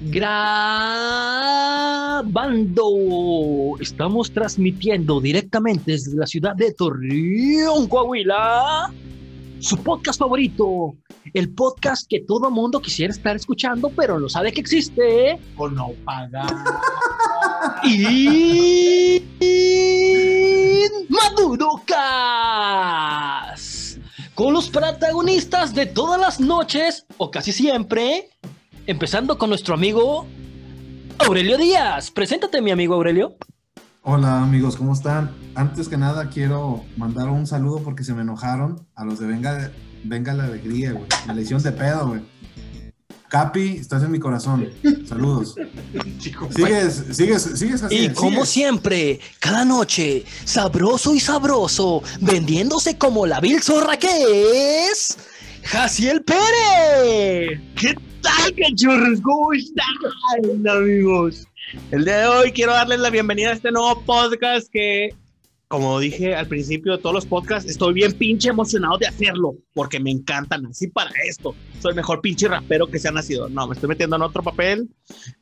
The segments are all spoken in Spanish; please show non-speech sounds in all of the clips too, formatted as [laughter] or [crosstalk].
Grabando. Estamos transmitiendo directamente desde la ciudad de Torreón, Coahuila. Su podcast favorito. El podcast que todo mundo quisiera estar escuchando, pero no sabe que existe. O no paga. Y. Maduro Cast. Con los protagonistas de todas las noches, o casi siempre, empezando con nuestro amigo Aurelio Díaz. Preséntate, mi amigo Aurelio. Hola amigos, ¿cómo están? Antes que nada quiero mandar un saludo porque se me enojaron a los de Venga, Venga la Alegría, güey. Me le hicieron de pedo, güey. Capi, estás en mi corazón. Saludos. Sigues, sigues, sigues así. Y como sigues. siempre, cada noche, sabroso y sabroso, vendiéndose como la vil zorra que es, Jaciel Pérez. ¿Qué tal, cachorros? ¿Cómo están, amigos? El día de hoy quiero darles la bienvenida a este nuevo podcast que, como dije al principio de todos los podcasts, estoy bien pinche emocionado de hacerlo porque me encantan. Así para esto, soy el mejor pinche rapero que se ha nacido. No, me estoy metiendo en otro papel.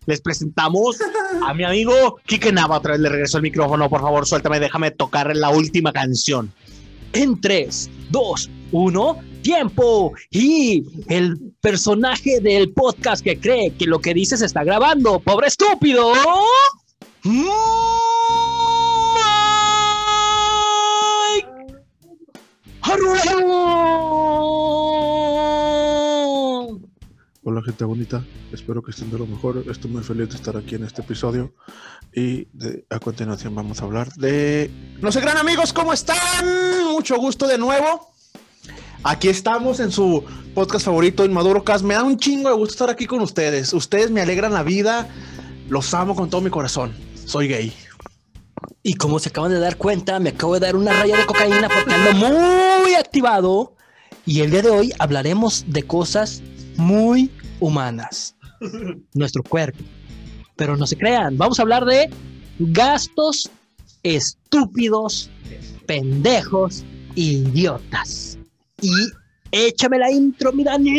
Les presentamos a mi amigo Kike Nava. Otra vez le regreso el micrófono, por favor, suéltame, déjame tocar la última canción. En 3, 2, 1, tiempo. Y el personaje del podcast que cree que lo que dice se está grabando, pobre estúpido. Mike. Hola gente bonita, espero que estén de lo mejor. Estoy muy feliz de estar aquí en este episodio y de- a continuación vamos a hablar de... No sé, gran amigos, ¿cómo están? Mucho gusto de nuevo. Aquí estamos en su podcast favorito, Inmaduro Cast. Me da un chingo de gusto estar aquí con ustedes. Ustedes me alegran la vida. Los amo con todo mi corazón. Soy gay. Y como se acaban de dar cuenta, me acabo de dar una raya de cocaína porque ando muy activado. Y el día de hoy hablaremos de cosas muy humanas. Nuestro cuerpo. Pero no se crean, vamos a hablar de gastos estúpidos, pendejos, idiotas. Y échame la intro, mi Dani.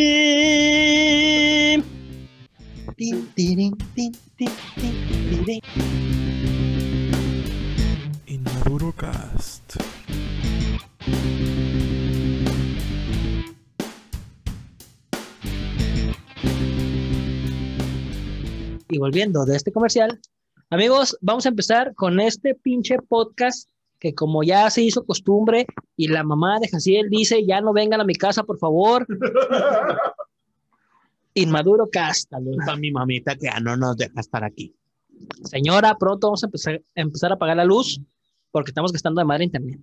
Inmaduro Cast. Y volviendo de este comercial, amigos, vamos a empezar con este pinche podcast que como ya se hizo costumbre y la mamá de Jaciel dice, ya no vengan a mi casa, por favor. [laughs] Inmaduro. Saludos a mi mamita que ya no nos deja estar aquí. Señora, pronto vamos a empezar, empezar a apagar la luz porque estamos gastando de madre internet.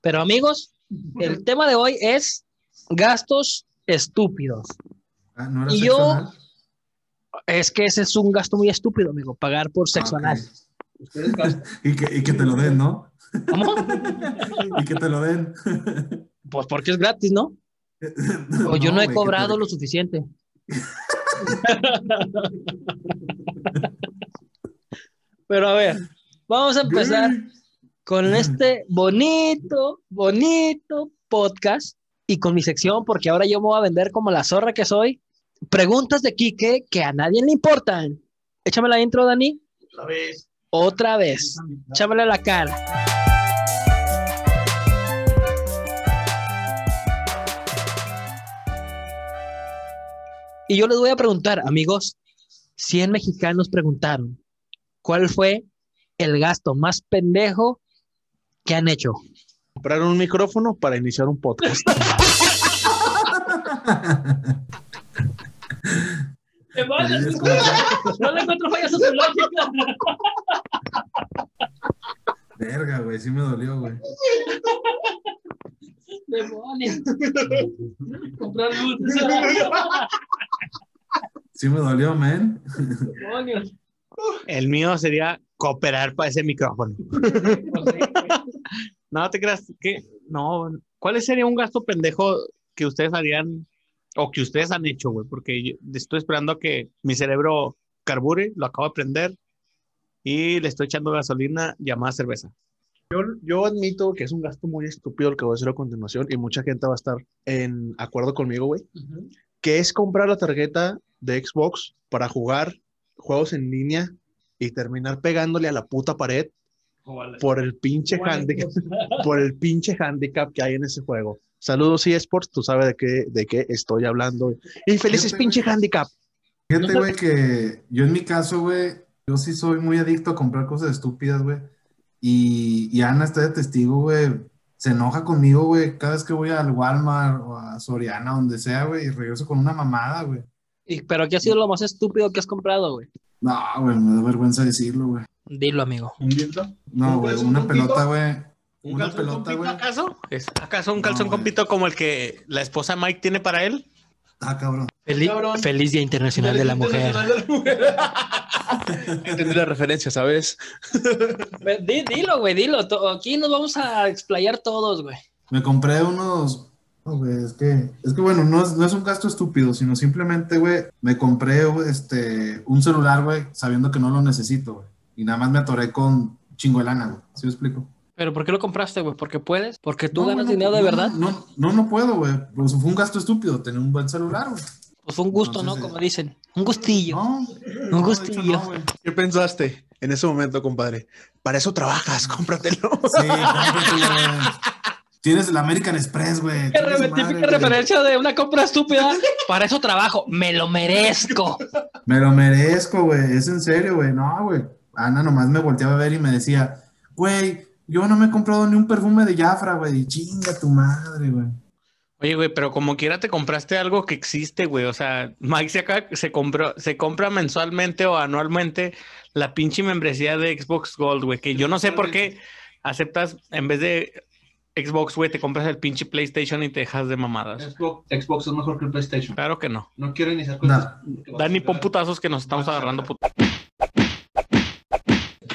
Pero amigos, el [laughs] tema de hoy es gastos estúpidos. Ah, ¿No era y sexo yo- anal? Es que ese es un gasto muy estúpido, amigo, pagar por sexo Ah, ok. anal. [laughs] Y que, y que te lo den, ¿no? ¿Cómo? [laughs] Y que te lo den. Pues porque es gratis, ¿no? O [laughs] yo no, he güey, cobrado te- lo suficiente. [laughs] Pero a ver, vamos a empezar con este bonito, bonito podcast y con mi sección, porque ahora yo me voy a vender como la zorra que soy. Preguntas de Quique que a nadie le importan. Échame la intro, Dani. Otra vez. Otra vez. Échamele la cara. Y yo les voy a preguntar, amigos, 100 mexicanos preguntaron, ¿cuál fue el gasto más pendejo que han hecho? Comprar un micrófono para iniciar un podcast. [laughs] No le encuentro fallas a su lógica. Verga, güey, sí me dolió, güey. Demonios. [laughs] Comprar luces. Sí me dolió, man. Demonios. El mío sería cooperar para ese micrófono. [laughs] No te creas que no. ¿Cuál sería un gasto pendejo que ustedes harían o que ustedes han hecho, güey? Porque yo estoy esperando a que mi cerebro carbure, lo acabo de prender y le estoy echando gasolina llamada cerveza. Yo, yo admito que es un gasto muy estúpido el que voy a hacer a continuación y mucha gente va a estar en acuerdo conmigo, güey. que es comprar la tarjeta de Xbox para jugar juegos en línea y terminar pegándole a la puta pared por el pinche handicap, [laughs] por el pinche handicap que hay en ese juego. Saludos eSports, tú sabes de qué, de qué estoy hablando. Y felices Fíjate, pinche güey. handicap. Fíjate, güey, que yo en mi caso, güey, yo sí soy muy adicto a comprar cosas estúpidas, güey. Y, y Ana está de testigo, güey. Se enoja conmigo, güey, cada vez que voy al Walmart o a Soriana, donde sea, güey, y regreso con una mamada, güey. Y- pero ¿qué ha sido lo más estúpido que has comprado, güey? No, güey, me da vergüenza decirlo, güey. Dilo, amigo. ¿Un dildo? No, ¿Un güey, una pelota, güey. ¿Un Una pelota, güey. acaso? ¿Es acaso un No, calzón con güey. pito como el que la esposa Mike tiene para él? Ah, cabrón. Feliz, Cabrón. feliz Día Internacional de la Mujer. [laughs] Entendí la referencia, ¿sabes? Dilo, güey, dilo. Aquí nos vamos a explayar todos, güey. Me compré unos. No, güey, es que, es que bueno, no es, no es un gasto estúpido, sino simplemente, güey, me compré este, un celular, güey, sabiendo que no lo necesito, güey. Y nada más me atoré con chingo de lana, güey. ¿Sí me explico? ¿Pero por qué lo compraste, güey? ¿Porque puedes? ¿Porque tú No, ganas no, dinero de no, verdad? No, no, no puedo, güey. Pues fue un gasto estúpido tener un buen celular, güey. Pues fue un gusto, Entonces, ¿no? Como dicen. Un gustillo. No, Un no, de hecho, gustillo. ¿Qué pensaste en ese momento, compadre? Para eso trabajas, cómpratelo. Sí. Tienes el American Express, güey. Qué típica referencia de una compra estúpida. Para eso trabajo. Me lo merezco. Me lo merezco, güey. Es en serio, güey. No, güey. Ana nomás me volteaba a ver y me decía, güey, yo no me he comprado ni un perfume de Jafra, güey. Chinga tu madre, güey. Oye, güey, pero como quiera te compraste algo que existe, güey. O sea, Mike se, acá, se, compró, se compra mensualmente o anualmente la pinche membresía de Xbox Gold, güey. Que yo no sé por qué aceptas, en vez de Xbox, güey, te compras el pinche PlayStation y te dejas de mamadas. Xbox, Xbox es mejor que el PlayStation. Claro que no. No quiero iniciar No. cosas. Dani, pon putazos que nos estamos agarrando. put-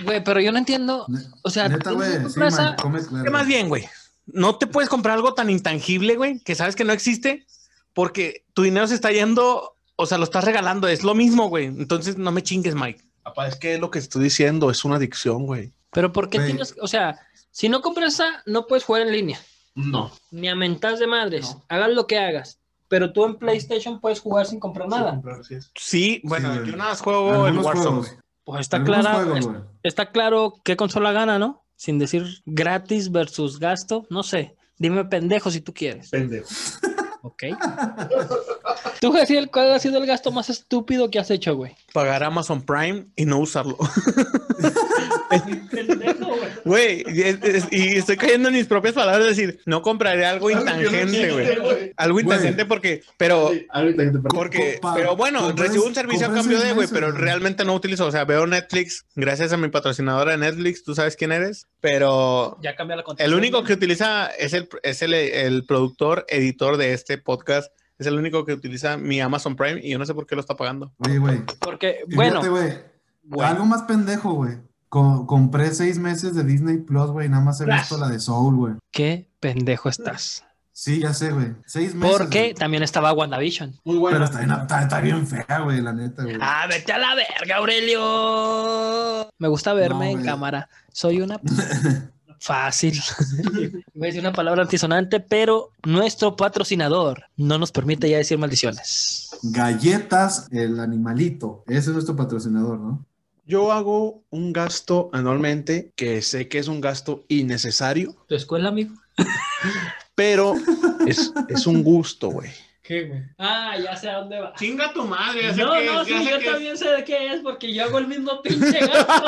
Güey, pero yo no entiendo. O sea, Neta, ¿tienes güey. una Sí, man, come ¿Qué más bien, güey? No te puedes comprar algo tan intangible, güey, que sabes que no existe porque tu dinero se está yendo, o sea, lo estás regalando. Es lo mismo, güey. Entonces no me chingues, Mike. Papá, es que es lo que estoy diciendo, es una adicción, güey. Pero ¿por qué Güey. tienes? O sea, si no compras esa, no puedes jugar en línea. No. Ni a mentas de madres. No. Hagas lo que hagas. Pero tú en PlayStation puedes jugar sin comprar nada. Sí, bueno, Sí, yo nada más juego el Algunos Warzone. juegos. Pues está clara, juegos, es- güey. está claro qué consola gana, ¿no? Sin decir gratis versus gasto, no sé. Dime pendejo si tú quieres. Pendejo. [laughs] Ok. Tú, Jaciel, ¿cuál ha sido el gasto más estúpido que has hecho, güey? Pagar Amazon Prime y no usarlo. [laughs] Güey. Güey, y, es- es- y estoy cayendo en mis propias palabras, es decir, no compraré algo intangente, güey. Algo intangente porque, pero, porque, pero bueno, recibo un servicio a cambio de, güey, pero realmente no utilizo, o sea, veo Netflix gracias a mi patrocinadora de Netflix, tú sabes quién eres, pero Ya cambia la el único que utiliza es el, es el, el productor, editor de este podcast, es el único que utiliza mi Amazon Prime y yo no sé por qué lo está pagando. Oye, güey. Porque, bueno, fíjate, güey. güey. Algo más pendejo, güey. Co- compré seis meses de Disney Plus, güey. Nada más he visto la de Soul, güey. qué pendejo estás. Sí, ya sé, güey. Seis meses. Porque güey. también estaba WandaVision. Muy Pero bueno. está bien, está, está bien fea, güey, la neta, güey. Ah, vete a la verga, Aurelio. Me gusta verme No, en cámara. Soy una [laughs] fácil. [laughs] Voy a decir una palabra antisonante, pero nuestro patrocinador no nos permite ya decir maldiciones. Galletas, el animalito. Ese es nuestro patrocinador, ¿no? Yo hago un gasto anualmente que sé que es un gasto innecesario, ¿Tu escuela, amigo? pero es, es un gusto, güey. ¿Qué, güey? Ah, ya sé a dónde va. Chinga tu madre, ya sé No, qué no, es, sí, yo es. también sé de qué es porque yo hago el mismo pinche gasto.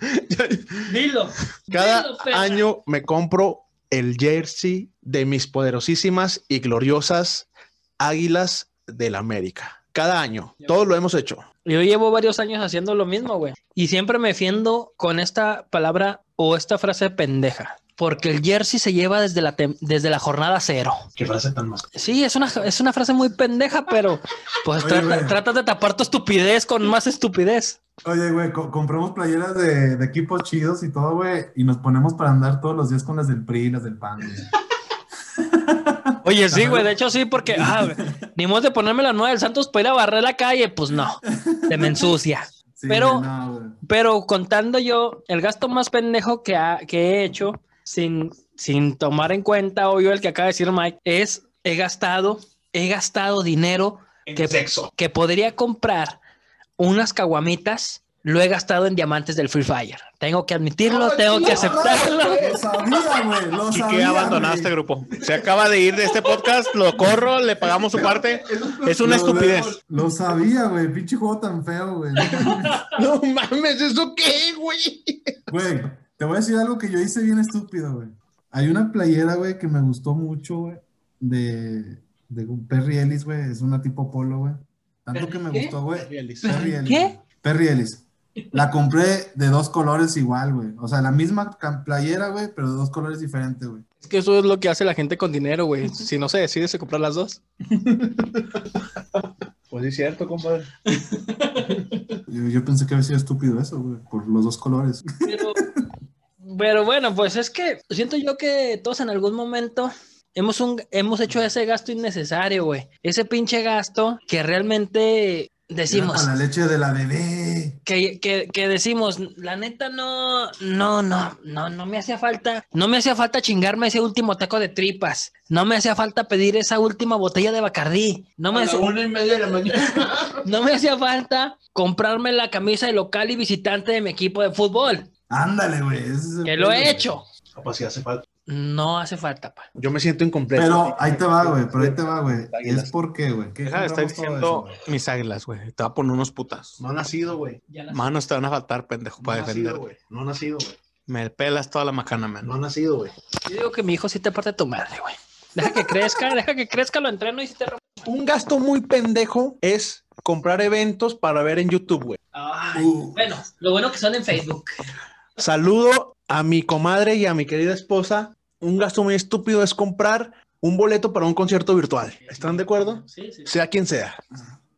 [laughs] Dilo. Cada Dilo, año me compro el jersey de mis poderosísimas y gloriosas Águilas del América. Cada año, todos lo hemos hecho. Yo llevo varios años haciendo lo mismo, güey. Y siempre me defiendo con esta palabra o esta frase pendeja. Porque el jersey se lleva desde la, desde la jornada cero. Qué frase tan más. Sí, es una, es una frase muy pendeja, pero pues Oye, trata- güey. tratas de tapar tu estupidez con más estupidez. Oye, güey, co- compramos playeras de, de equipos chidos y todo, güey. Y nos ponemos para andar todos los días con las del PRI y las del PAN. [laughs] Oye, sí, güey, de hecho sí, porque ah, ni modo de ponerme la nueva del Santos para ir a barrer la calle, pues no, se me ensucia. [laughs] Sí, Pero- no. Pero contando yo, el gasto más pendejo que, ha- que he hecho, sin, sin tomar en cuenta, obvio, el que acaba de decir Mike, es he gastado he gastado dinero En que, sexo. que podría comprar unas caguamitas, lo he gastado en diamantes del Free Fire. Tengo que admitirlo, tengo que aceptarlo. Lo sabía, güey. Lo Y que abandonado güey. este grupo. Se acaba de ir de este podcast, lo corro, le pagamos su parte. [laughs] Es una Lo- estupidez. Lo, lo sabía, güey. Pinche juego tan feo, güey. [laughs] No mames, ¿eso qué, güey? Güey, te voy a decir algo que yo hice bien estúpido, güey. Hay una playera, güey, que me gustó mucho, güey, de, de Perry Ellis, güey. Es una tipo polo, güey. Tanto que me ¿Qué? gustó, güey. Perry Ellis. Perry Ellis. ¿Qué? Perry Ellis. La compré de dos colores igual, güey. O sea, la misma playera, güey, pero de dos colores diferentes, güey. Es que eso es lo que hace la gente con dinero, güey. Si no se decide se comprar las dos. [laughs] Pues sí, es cierto, compadre. Yo, yo pensé que había sido estúpido eso, güey, por los dos colores. Pero, pero bueno, pues es que siento yo que todos en algún momento hemos, un, hemos hecho ese gasto innecesario, güey. Ese pinche gasto que realmente decimos. Para la leche de la bebé. que, que, que decimos, la neta no, no, no, no, no me hacía falta, no me hacía falta chingarme ese último taco de tripas, no me hacía falta pedir esa última botella de Bacardí, no me, hacía, una y media de la mañana. [laughs] no me hacía falta comprarme la camisa de local y visitante de mi equipo de fútbol, Ándale, güey. que lo he hecho, Capaz si hace falta. no hace falta, pa. Yo me siento incompleto. Pero ahí te va, güey, pero ahí te va, güey. Águilas. Es por qué, güey. ¿Qué Deja de estar diciendo eso, mis águilas, güey. Te va a poner unos putas. No ha nacido, güey. Manos te van a faltar, pendejo, No para ha nacido, defender. güey. No ha nacido, güey. Me pelas toda la macana, man. No ha nacido, güey. Yo digo que mi hijo sí te parte tu madre, güey. Deja que crezca, [laughs] deja que crezca, lo entreno y si te... rom- Un gasto muy pendejo es comprar eventos para ver en YouTube, güey. Ay, Uh. bueno, lo bueno que son en Facebook. Saludo a mi comadre y a mi querida esposa. Un gasto muy estúpido es comprar un boleto para un concierto virtual. ¿Están de acuerdo? Sí, sí. Sea quien sea.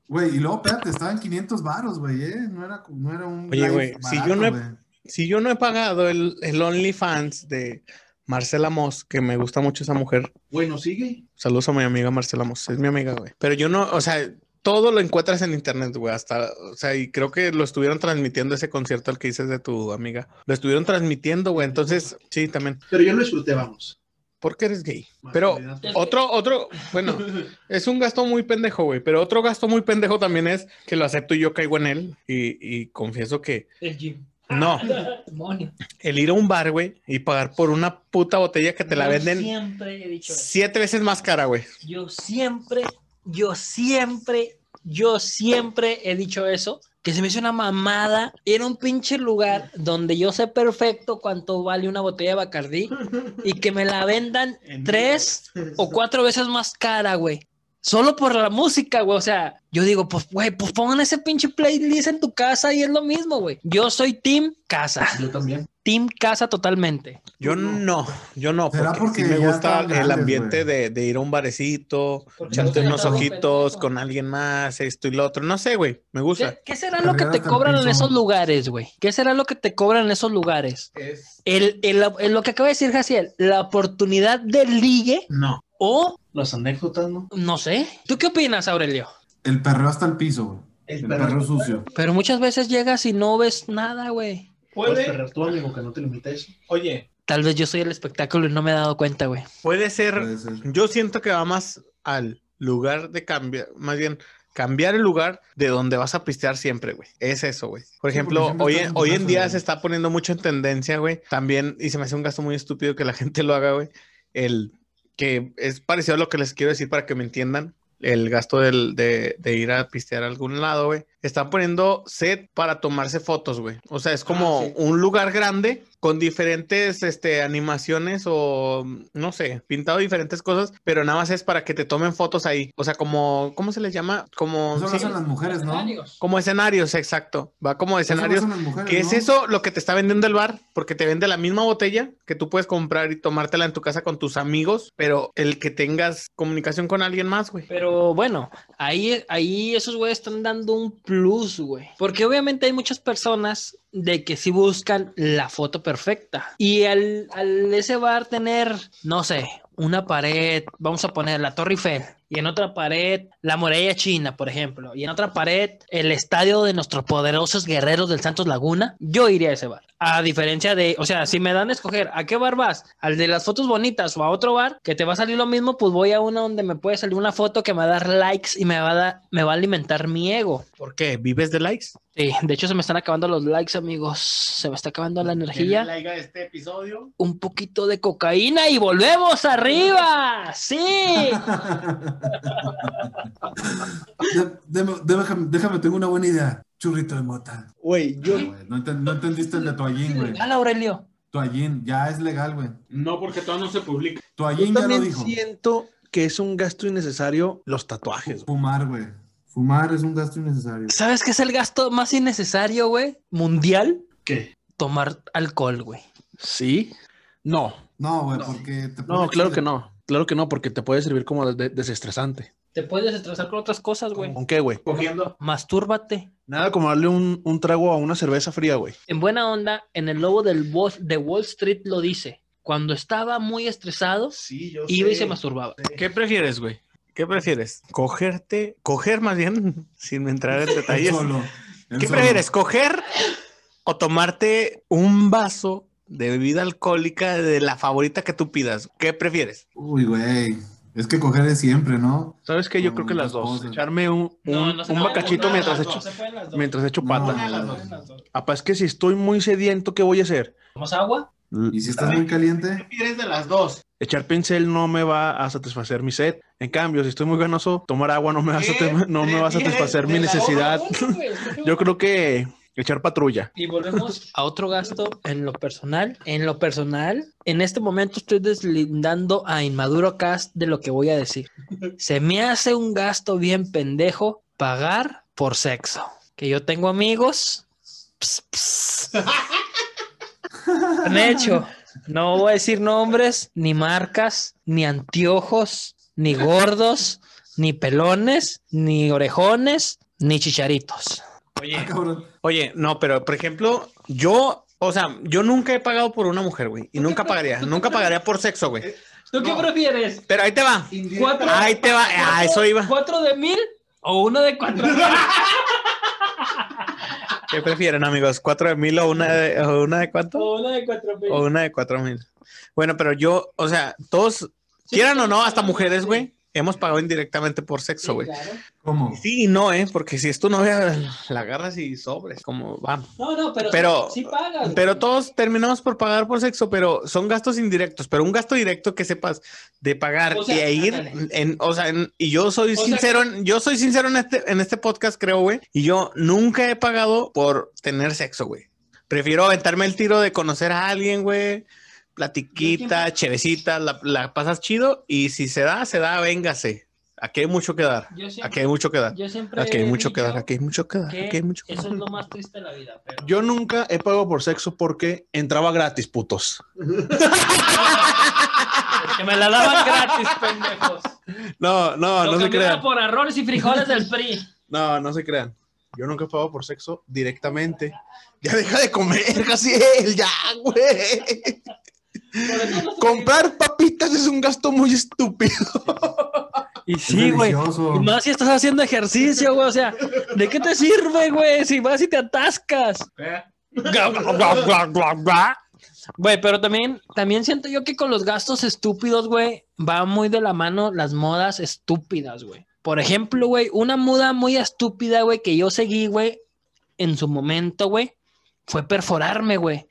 Güey, y luego, espérate, estaban 500 varos, güey, ¿eh? No era, no era un. Oye, güey, si yo no he- güey. Si yo no he pagado el, el OnlyFans de Marcela Moss, que me gusta mucho esa mujer. Bueno, sigue. Saludos a mi amiga Marcela Moss, es mi amiga, güey. Pero yo no, o sea, todo lo encuentras en internet, güey, hasta, o sea, y creo que lo estuvieron transmitiendo ese concierto al que dices de tu amiga. Lo estuvieron transmitiendo, güey, entonces, sí, también. Pero yo lo disfruté, vamos. porque eres gay? Pero otro, otro, bueno, [laughs] es un gasto muy pendejo, güey, pero otro gasto muy pendejo también es que lo acepto y yo caigo en él y, y confieso que El gym. no, [laughs] el ir a un bar, güey, y pagar por una puta botella que te la Yo venden Siempre he dicho eso. siete veces más cara, güey. Yo siempre, yo siempre, yo siempre he dicho eso. Que se me hizo una mamada. Era un pinche lugar donde yo sé perfecto cuánto vale una botella de Bacardí y que me la vendan [laughs] tres o cuatro veces más cara, güey. Solo por la música, güey. O sea, yo digo, pues, güey, pues pongan ese pinche playlist en tu casa y es lo mismo, güey. Yo soy Team Casa. Yo también. Team Casa totalmente. Yo no, yo no, ¿Será porque, sí porque me gusta el grandes, ambiente de, de ir a un barecito, Porque echarte no unos ojitos pendejo. con alguien más, esto y lo otro. No sé, güey, me gusta. ¿Qué, qué será lo que te cobran en esos lugares, güey? ¿Qué será lo que te cobran en esos lugares? El, el- el- lo que acaba de decir Jaciel, la oportunidad de ligue No. o Las anécdotas, ¿no? no sé. ¿Tú qué opinas, Aurelio? El perreo hasta el piso, güey. El El perro. perreo sucio. Pero muchas veces llegas y no ves nada, güey. Puedes Puede, perder tú, amigo, que no te limites. oye, Tal vez yo soy el espectáculo y no me he dado cuenta, güey. puede ser, Puede ser. yo siento que va más al lugar de cambiar, más bien cambiar el lugar de donde vas a pistear siempre, güey. Es eso, güey. Por ejemplo, hoy, hoy en día se está poniendo mucho en tendencia, güey. También, y se me hace un gasto muy estúpido que la gente lo haga, güey. El que es parecido a lo que les quiero decir para que me entiendan. El gasto del- de, de ir a pistear a algún lado, güey. Están poniendo set para tomarse fotos, güey. O sea, es como Ah, sí. un lugar grande con diferentes este, animaciones o no sé, pintado diferentes cosas, pero nada más es para que te tomen fotos ahí. O sea, como, ¿cómo se les llama? Como, Eso lo sí, hacen las mujeres, ¿no? como escenarios, exacto. Va como lo escenarios. ¿Qué es eso lo que te está vendiendo el bar? Porque te vende la misma botella que tú puedes comprar y tomártela en tu casa con tus amigos, pero el que tengas comunicación con alguien más, güey. Pero bueno, ahí, ahí esos güeyes están dando un plus, güey. Porque obviamente hay muchas personas de que sí buscan la foto perfecta. Y al, al ese bar tener, no sé, una pared, vamos a poner la Torre Eiffel, y en otra pared la muralla china, por ejemplo, y en otra pared el estadio de nuestros poderosos guerreros del Santos Laguna, yo iría a ese bar. A diferencia de, o sea, si me dan a escoger a qué bar vas, al de las fotos bonitas o a otro bar que te va a salir lo mismo, pues voy a uno donde me puede salir una foto que me va a dar likes y me va a, dar- me va a alimentar mi ego. ¿Por qué? ¿Vives de likes? Sí, de hecho se me están acabando los likes, amigos. Se me está acabando la energía. like a este episodio. Un poquito de cocaína y volvemos arriba. Sí. [laughs] Déjame, déjame, tengo una buena idea. Churrito de mota. Güey, yo. No, entendiste el de toallín, güey. Legal, Aurelio. Toallín, ya es legal, güey. No, porque todavía no se publica. Yo Toallín ya lo también dijo. siento que es un gasto innecesario los tatuajes. Fumar, güey. Fumar es un gasto innecesario. ¿Sabes qué es el gasto más innecesario, güey? Mundial. ¿Qué? Tomar alcohol, güey. ¿Sí? No, No, güey, No. porque te no, claro que no. Claro que no, porque te puede servir como de- de- desestresante. Te puedes estresar con otras cosas, güey. ¿Con qué, güey? Cogiendo. Mastúrbate. Nada como darle un, un trago a una cerveza fría, güey. En buena onda, en el lobo del Wall- de Wall Street lo dice. Cuando estaba muy estresado, Sí, yo iba y se masturbaba. ¿Qué prefieres, güey? ¿Qué prefieres? ¿Cogerte? ¿Coger más bien? [laughs] Sin entrar en [laughs] detalles. solo. ¿Qué solo. prefieres? ¿Coger o tomarte un vaso de bebida alcohólica de la favorita que tú pidas? ¿Qué prefieres? Uy, güey. Es que coger es siempre, ¿no? ¿Sabes qué? Yo creo que las dos. cosas. Echarme un, un, un bacachito mientras echo, mientras echo pata. No, Apa, es que si estoy muy sediento, ¿qué voy a hacer? ¿Tomamos agua? Y si estás muy caliente, prefieres de las dos? Echar pincel no me va a satisfacer mi sed. En cambio, si estoy muy ganoso, tomar agua no me va a, ¿Qué? no me va a ¿Prefieres satisfacer mi necesidad. [laughs] Yo creo que echar patrulla. Y volvemos a otro gasto en lo personal. En lo personal, en este momento estoy deslindando a Inmaduro Cast de lo que voy a decir. Se me hace un gasto bien pendejo pagar por sexo. Que yo tengo amigos. ps, ps, Han hecho. No voy a decir nombres, ni marcas, ni anteojos, ni gordos, ni pelones, ni orejones, ni chicharitos. Oye, ah. Oye, no, pero por ejemplo, yo, o sea, yo nunca he pagado por una mujer, güey. Y nunca pagaría, nunca pagaría por sexo, güey. ¿Tú qué prefieres? Pero ahí te va. ¿Cuatro, Ahí te va. A eso iba. ¿Cuatro de mil o uno de cuatro mil? [laughs] ¿Qué prefieren, amigos? ¿Cuatro de mil o una de, o una de cuánto? o uno de cuatro mil. O una de cuatro mil. Bueno, pero yo, o sea, todos, quieran o no, hasta mujeres, güey, hemos pagado indirectamente por sexo, güey. ¿Cómo? Sí y no, ¿eh? Porque si es tu novia, la agarras y sobres, como va. No, no, pero, Pero- sí, sí pagas. Pero güey. todos terminamos por pagar por sexo, pero son gastos indirectos. Pero un gasto directo que sepas de pagar O sea, y a ir ándale. en, o sea, en- y yo soy O sea, sincero, en- yo soy sincero en este, en este podcast, creo, güey. Y yo nunca he pagado por tener sexo, güey. Prefiero aventarme el tiro de conocer a alguien, güey. Platiquita, Yo chevecita, la, la pasas chido. Y si se da, se da, véngase. Aquí hay mucho que dar. Siempre, Aquí hay mucho que dar. yo siempre Aquí hay mucho que dar. Aquí hay mucho que dar. que Aquí hay mucho que Eso es lo más triste de la vida. Pero... Yo nunca he pagado por sexo porque entraba gratis, putos. Que me la daban gratis, pendejos. No, no, Lo no se crean. por arroz y frijoles del PRI. No, no se crean. Yo nunca he pagado por sexo directamente. Ya deja de comer, [laughs] Jaciel, ya, güey. Comprar papitas es un gasto muy estúpido. [laughs] Y sí, güey. Y más si estás haciendo ejercicio, güey. O sea, ¿de qué te sirve, güey? Si vas y te atascas. Güey, pero también, también siento yo que con los gastos estúpidos, güey, va muy de la mano las modas estúpidas, güey. Por ejemplo, güey, una moda muy estúpida, güey, que yo seguí, güey, en su momento, güey, fue perforarme, güey.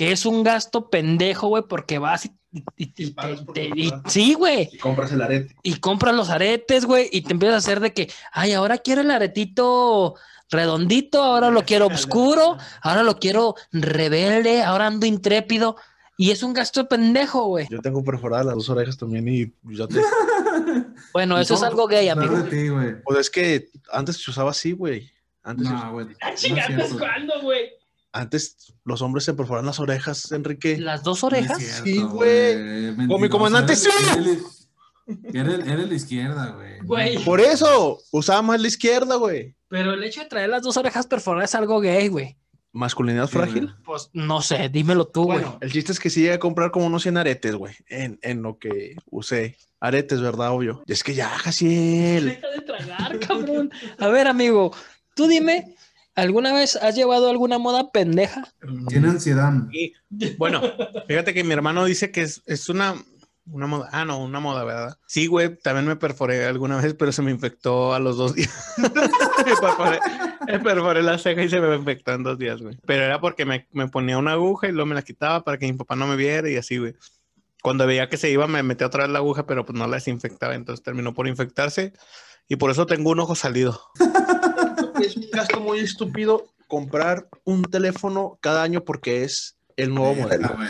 Que es un gasto pendejo, güey, porque vas y, y- y- y pagas te- y- sí, güey Y compras el arete. y compras los aretes, güey, y te empiezas a hacer de que, ay, ahora quiero el aretito redondito, ahora lo quiero [laughs] oscuro, ahora lo quiero rebelde, ahora ando intrépido. Y es un gasto de pendejo, güey. Yo tengo perforadas las dos orejas también y ya te... [laughs] Bueno, eso es algo gay, amigo. de ti, güey. Pues es que antes se usaba así, güey. Antes, se- No, güey. no cierto. ¿cuándo, güey? Antes los hombres se perforaban las orejas, Enrique. Las dos No orejas. cierto, Sí, güey. Con mi comandante, Eres- sí. eres- Eres eres la izquierda, güey. Güey. Por eso, usaba más la izquierda, güey. Pero el hecho de traer las dos orejas perforadas es algo gay, güey. masculinidad Sí, frágil. güey. Pues no sé, dímelo tú, güey. Bueno, el chiste es que sí llegué a comprar como unos 100 aretes, güey, en, en lo que usé. Aretes, ¿verdad? Obvio. Y es que ya, Jaciel. Deja de tragar, [laughs] cabrón. A ver, amigo, tú dime, ¿alguna vez has llevado alguna moda pendeja? Tiene ansiedad. Y, bueno, fíjate que mi hermano dice que es, es una, una moda. Ah, no, una moda, ¿verdad? Sí, güey, también me perforé alguna vez, pero se me infectó a los dos días. [laughs] me, perforé, me perforé la ceja y se me infectó en dos días, güey. Pero era porque me, me ponía una aguja y luego me la quitaba para que mi papá no me viera y así, güey. Cuando veía que se iba, me metía otra vez la aguja, pero pues no la desinfectaba, entonces terminó por infectarse y por eso tengo un ojo salido. Es un gasto muy estúpido comprar un teléfono cada año porque es el nuevo modelo. No,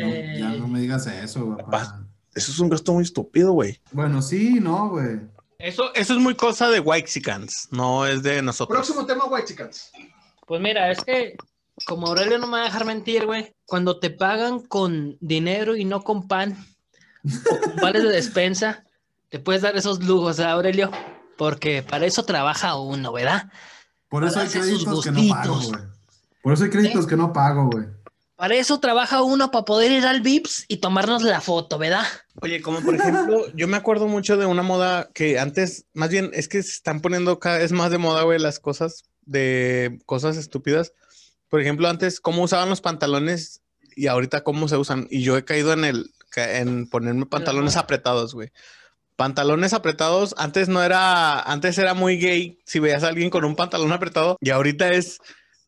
Eh. Ya no me digas eso, güey. Papá. Eso es un gasto muy estúpido, güey. Bueno, sí, no, güey. Eso, eso es muy cosa de Whitexicans, no es de nosotros. tema, White Chickens. Pues mira, es que como Aurelio no me va a dejar mentir, güey, cuando te pagan con dinero y no con pan o con vales de despensa, te puedes dar esos lujos, ¿eh, Aurelio? Porque para eso trabaja uno, ¿verdad? Por eso hay Para créditos que no pago, güey. Por eso hay créditos que no pago, güey. Para eso trabaja uno, para poder ir al VIPS y tomarnos la foto, ¿verdad? Oye, como por ejemplo, [laughs] yo me acuerdo mucho de una moda que antes, más bien, es que se están poniendo cada vez más de moda, güey, las cosas de cosas estúpidas. Por ejemplo, antes, cómo usaban los pantalones y ahorita cómo se usan. Y yo he caído en el, ca- en ponerme pantalones apretados, güey. Pantalones apretados, antes no era, antes era muy gay si veías a alguien con un pantalón apretado y ahorita es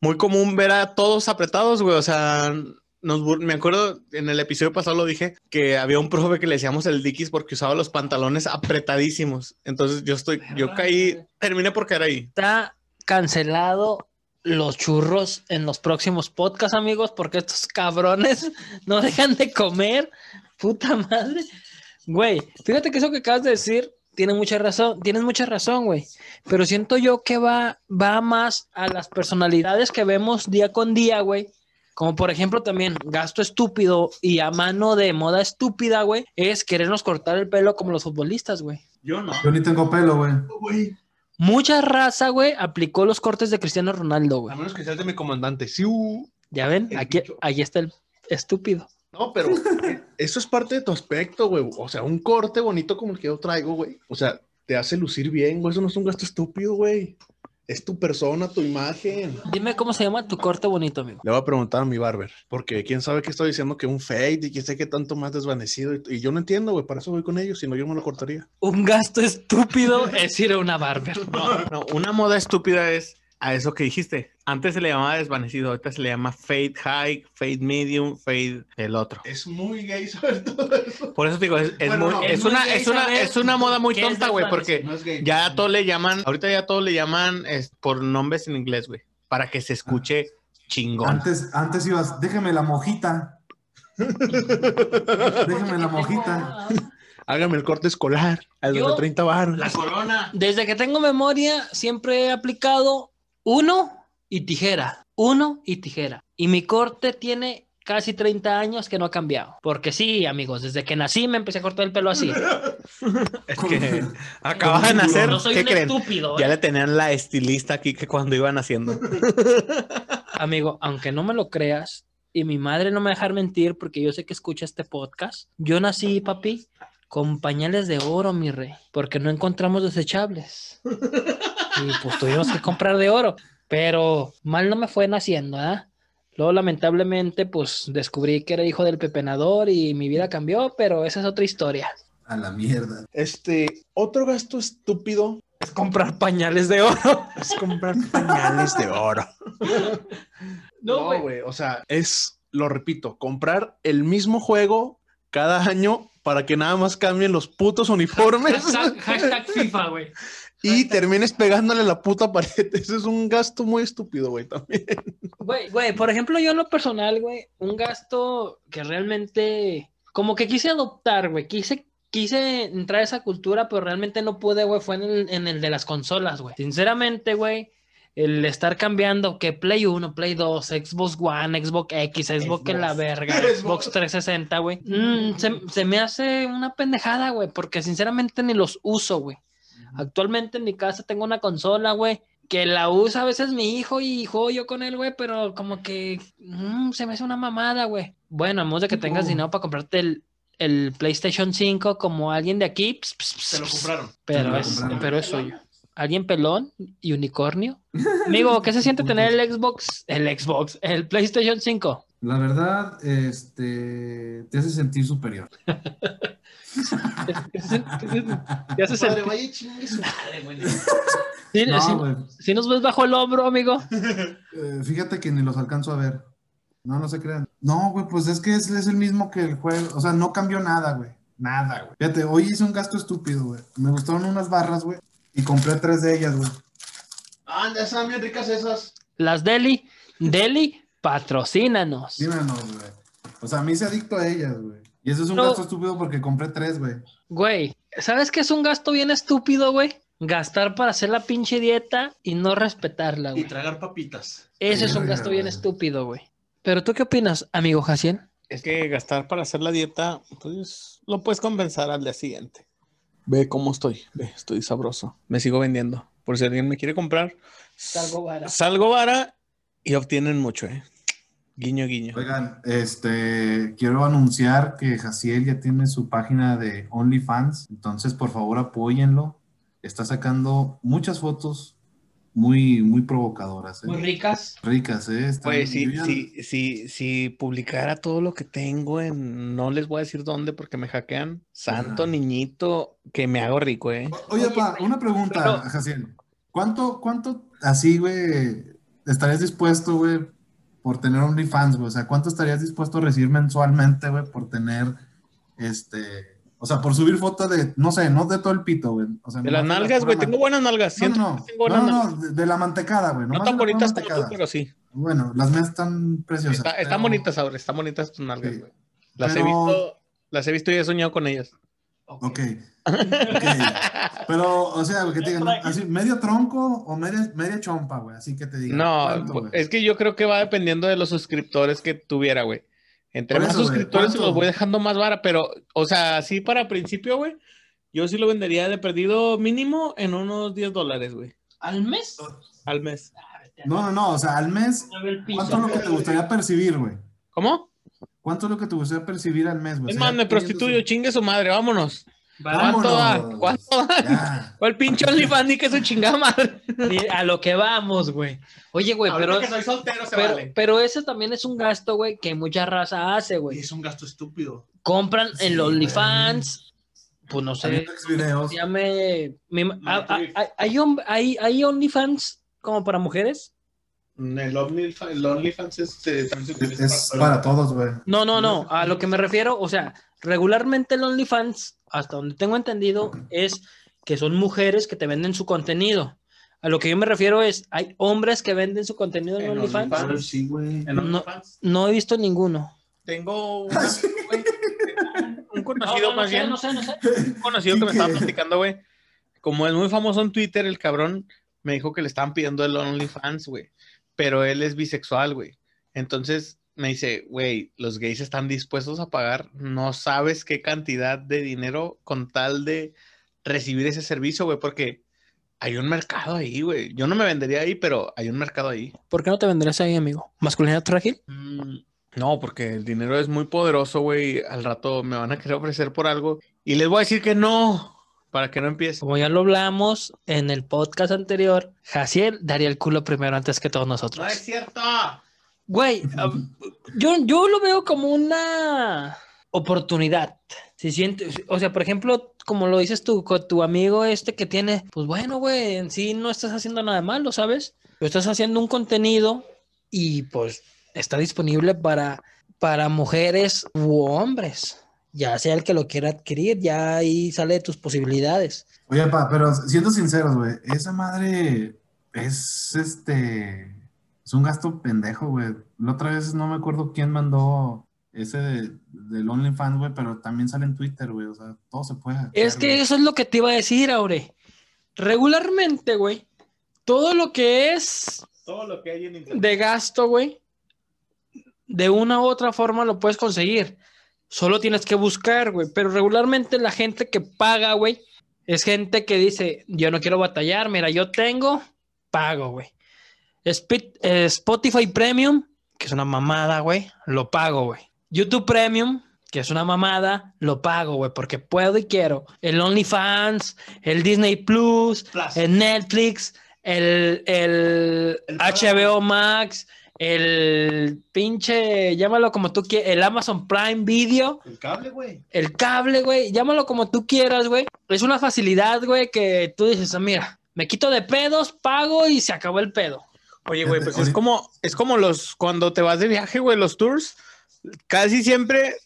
muy común ver a todos apretados, güey. O sea, nos, me acuerdo en el episodio pasado lo dije que había un profe que le decíamos el Dickies porque usaba los pantalones apretadísimos. Entonces yo estoy, yo caí, terminé por caer ahí. Está cancelado los churros en los próximos podcasts, amigos, porque estos cabrones [laughs] no dejan de comer. Puta madre. Güey, fíjate que eso que acabas de decir tiene mucha razón, tienes mucha razón, güey. Pero siento yo que va, va más a las personalidades que vemos día con día, güey. Como por ejemplo también gasto estúpido y a mano de moda estúpida, güey, es querernos cortar el pelo como los futbolistas, güey. Yo no. Yo ni tengo pelo, güey. Mucha raza, güey, aplicó los cortes de Cristiano Ronaldo, a güey. menos que seas de mi comandante. Sí, uh. Ya ven, aquí, ahí está el estúpido. No, pero [laughs] eso es parte de tu aspecto, güey. O sea, un corte bonito como el que yo traigo, güey. O sea, te hace lucir bien, güey. Eso no es un gasto estúpido, güey. Es tu persona, tu imagen. Dime cómo se llama tu corte bonito, amigo. Le voy a preguntar a mi barber, porque quién sabe qué estoy diciendo que un fade y quién sabe qué tanto más desvanecido. Y, y yo no entiendo, güey. Para eso voy con ellos, si no yo me lo cortaría. Un gasto estúpido es ir a una barber. No, no, una moda estúpida es a eso que dijiste. Antes se le llamaba desvanecido, ahorita se le llama fade high, fade medium, fade el otro. Es muy gay saber todo eso. Por eso te digo, es, es Bueno, muy- no, es es muy una, es una, es una moda muy tonta, güey, porque No es gay. ya a todo le llaman, ahorita ya todo le llaman es, por nombres en inglés, güey, para que se escuche chingón. Antes, antes ibas, déjeme la mojita. [laughs] déjeme la mojita. Hágame el corte escolar, al de Yo- los 30 baros. La corona. Desde que tengo memoria, siempre he aplicado uno y tijera. Uno y tijera. Y mi corte tiene casi 30 años que no ha cambiado. Porque sí, amigos, desde que nací me empecé a cortar el pelo así. [laughs] Es que acababa de nacer, No soy ¿qué un creen? estúpido. Ya ¿eh? le tenían la estilista aquí que cuando iban haciendo. [laughs] Amigo, aunque no me lo creas, y mi madre no me va a dejar mentir porque yo sé que escucha este podcast, yo nací, papi, con pañales de oro, mi rey, porque no encontramos desechables. Y pues tuvimos que comprar de oro, pero mal no me fue naciendo, ¿ah? Luego, lamentablemente, pues descubrí que era hijo del pepenador y mi vida cambió, pero esa es otra historia. A la mierda. Este, otro gasto estúpido Es comprar pañales de oro. [laughs] es comprar pañales de oro. No, No, güey. güey, o sea, es, lo repito, comprar el mismo juego cada año para que nada más cambien los putos uniformes Hashtag, hashtag FIFA, güey. [laughs] y termines pegándole la puta pared. [laughs] Ese es un gasto muy estúpido, güey, también. Güey, güey, por ejemplo, yo en lo personal, güey, un gasto que realmente, como que quise adoptar, güey, quise, quise entrar a esa cultura, pero realmente no pude, güey, fue en el, en el de las consolas, güey. Sinceramente, güey, el estar cambiando que Play 1, Play 2, Xbox One, Xbox X, Xbox que la verga, [laughs] Xbox 360, güey, mm, se, se me hace una pendejada, güey, porque sinceramente ni los uso, güey. Actualmente en mi casa tengo una consola, güey, que la usa a veces mi hijo y juego yo con él, güey, pero como que mm, se me hace una mamada, güey. Bueno, a menos de que tengas No. dinero para comprarte el, el PlayStation 5 como alguien de aquí, Se lo compraron. Pero lo es, compraron. pero es suyo. Alguien pelón y unicornio. [laughs] Amigo, ¿qué se siente tener el Xbox, el Xbox, el PlayStation 5? La verdad, este, te hace sentir superior. ¿Qué se, qué se- qué hace sentir? vaya chingue su madre, güey. [laughs] Sí, No, sí- güey. sí nos ves bajo el hombro, amigo. [laughs] Eh, fíjate que ni los alcanzo a ver. No, no se crean. No, güey, pues es que es, es el mismo que el juego. O sea, no cambió nada, güey. Nada, güey. Fíjate, hoy hice un gasto estúpido, güey. Me gustaron unas barras, güey. Y compré tres de ellas, güey. Ah, ya están bien ricas esas. Las Deli, Deli, patrocínanos. Díganos, güey. O sea, me hice adicto a ellas, güey. Y eso es un gasto estúpido porque compré tres, güey. Güey, ¿sabes qué es un gasto bien estúpido, güey? Gastar para hacer la pinche dieta y no respetarla, Y güey. tragar papitas. Ese es un gasto bien estúpido, güey. Pero tú qué opinas, amigo Jaciel? Es que gastar para hacer la dieta, pues lo puedes compensar al día siguiente. Ve cómo estoy, ve, estoy sabroso. Me sigo vendiendo. Por si alguien me quiere comprar, Salgo vara. salgo vara y obtienen mucho, ¿eh? Guiño, guiño. Oigan, este, quiero anunciar que Jaciel ya tiene su página de OnlyFans. Entonces, por favor, apóyenlo. Está sacando muchas fotos muy, muy provocadoras. ¿eh? Muy ricas. Ricas, ¿eh? Están- Pues ya- sí, sí, si publicara todo lo que tengo en, no les voy a decir dónde porque me hackean. Santo Ajá. niñito, que me hago rico, ¿eh? O- Oye, pa, una pregunta, pero- Jaciel. ¿Cuánto, cuánto así, güey, estarías dispuesto, güey, por tener OnlyFans, güey? O sea, ¿cuánto estarías dispuesto a recibir mensualmente, güey, por tener, este, o sea, por subir fotos de, no sé, no de todo el pito, güey. O sea, De las nalgas, güey, tengo buenas nalgas. No, Siento no, no, tengo no, buenas no, nalgas. no, de, de la mantecada, güey. No tan bonitas como tú, pero sí. Bueno, las mías están preciosas. Está- están pero- bonitas ahora, están bonitas tus nalgas, Sí. güey. Las he visto, las he visto y he soñado con ellas. Ok. ok. Pero, o sea, que te digan, ¿no? así, medio tronco o media, media chompa, güey. Así que te digan. No, ¿cuánto, güey? es que yo creo que va dependiendo de los suscriptores que tuviera, güey. Entre Por más eso, suscriptores se los voy dejando más vara, pero, o sea, así para principio, güey, yo sí lo vendería de perdido mínimo en unos 10 dólares, güey, ¿Al mes? al mes. No, no, no, o sea, al mes. ¿cuánto es lo que te gustaría percibir, güey? ¿Cómo? ¿Cuánto es lo que te gustaría percibir al mes, güey? Es O sea, más, me prostituyo, su- chingue su madre, vámonos. ¿Cuánto da? ¿Cuánto da? Ya. ¿Cuál pinche OnlyFans ni que su chingada madre? A lo que vamos, güey. Oye, güey, Ahorita pero, que soy soltero se pero, vale. pero ese también es un gasto, güey, que mucha raza hace, Y güey. es un gasto estúpido. Compran Sí, en los OnlyFans, pues no sé, se llame... mi- ¿Hay, hay, hay OnlyFans como para mujeres? El OnlyFans, el OnlyFans es, eh, Es para todos, güey. No, no, no. A lo que me refiero, o sea, regularmente el OnlyFans, hasta donde tengo entendido, es que son mujeres que te venden su contenido. A lo que yo me refiero es, hay hombres que venden su contenido en, En OnlyFans. OnlyFans. Sí, güey. En No. OnlyFans. No he visto ninguno. Tengo un, [laughs] [laughs] un conocido más bien. no sé, no sé. un conocido que me estaba platicando, güey. Como es muy famoso en Twitter, el cabrón me dijo que le estaban pidiendo el OnlyFans, güey. Pero él es bisexual, güey. Entonces me dice, güey, los gays están dispuestos a pagar, no sabes qué cantidad de dinero con tal de recibir ese servicio, güey, porque hay un mercado ahí, güey. Yo no me vendería ahí, pero hay un mercado ahí. ¿Por qué no te vendrías ahí, amigo? ¿Masculinidad frágil? Mm, No, porque el dinero es muy poderoso, güey. Al rato me van a querer ofrecer por algo y les voy a decir que no, para que no empiece. Como ya lo hablamos en el podcast anterior, Jaciel daría el culo primero antes que todos nosotros. No es cierto. Güey, ah, yo, yo lo veo como una oportunidad. Si sientes, o sea, por ejemplo, como lo dices tú, con tu amigo este que tiene, pues bueno, güey, en sí no estás haciendo nada malo, ¿sabes? Tú estás haciendo un contenido y pues está disponible para, para mujeres u hombres. Ya sea el que lo quiera adquirir, ya ahí sale de tus posibilidades. Oye, pa, pero siendo sinceros, güey, esa madre es este. Es un gasto pendejo, güey. La otra vez no me acuerdo quién mandó ese de, del OnlyFans, güey, pero también sale en Twitter, güey. O sea, todo se puede. hackear, Es que eso es lo que te iba a decir, Aure. Regularmente, güey, todo lo que es Todo lo que hay en internet. de gasto, güey, de una u otra forma lo puedes conseguir. Solo tienes que buscar, güey. Pero regularmente la gente que paga, güey, es gente que dice, yo no quiero batallar, mira, yo tengo pago, güey. Eh, Spotify Premium, que es una mamada, güey, lo pago, güey. YouTube Premium, que es una mamada, lo pago, güey, porque puedo y quiero. El OnlyFans, el Disney Plus, el Netflix, el, el HBO Max, el pinche, llámalo como tú quieras, el Amazon Prime Video, El cable, güey. el cable, güey, llámalo como tú quieras, güey. Es una facilidad, güey, que tú dices, "Ah, mira, me quito de pedos, pago y se acabó el pedo. Oye, güey, pues es como, es como los, cuando te vas de viaje, güey, los tours, casi siempre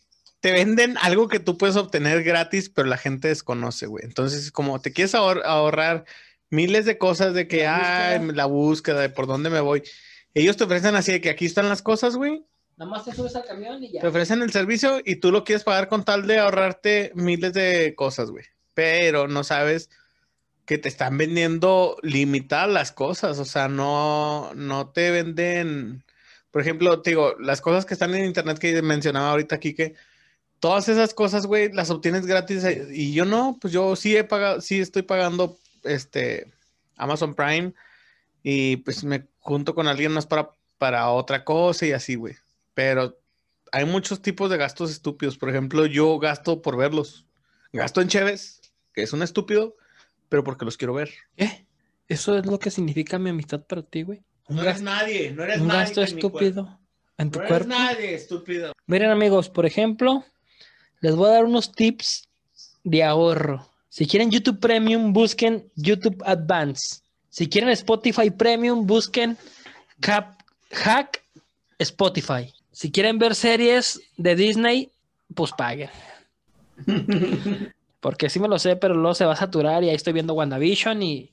te venden algo que tú puedes obtener gratis, pero la gente desconoce, güey. Entonces, como te quieres ahor- ahorrar miles de cosas de que, La ay, la búsqueda de por dónde me voy. Ellos te ofrecen así de que aquí están las cosas, güey. Nada más te subes al camión y ya. Te ofrecen el servicio y tú lo quieres pagar con tal de ahorrarte miles de cosas, güey. Pero no sabes que te están vendiendo limitadas las cosas. O sea, no, no te venden. Por ejemplo, te digo, las cosas que están en internet que mencionaba ahorita aquí, que todas esas cosas, güey, las obtienes gratis. eh, Y yo no, pues yo sí he pagado, sí estoy pagando este Amazon Prime. Y pues me junto con alguien más para, para otra cosa y así, güey. Pero hay muchos tipos de gastos estúpidos. Por ejemplo, yo gasto por verlos. Gasto en Cheves, que es un estúpido, pero porque los quiero ver. ¿Qué? Eso es lo que significa mi amistad para ti, güey. Un, No eres nadie, no eres un nadie. gasto en mi cuerpo. estúpido en tu No eres cuerpo. nadie, estúpido. Miren, amigos, por ejemplo, les voy a dar unos tips de ahorro. Si quieren YouTube Premium, busquen YouTube Advance. Si quieren Spotify Premium, busquen Cap- Hack Spotify. Si quieren ver series de Disney, pues paguen. [laughs] Porque sí me lo sé, pero luego se va a saturar y ahí estoy viendo WandaVision y...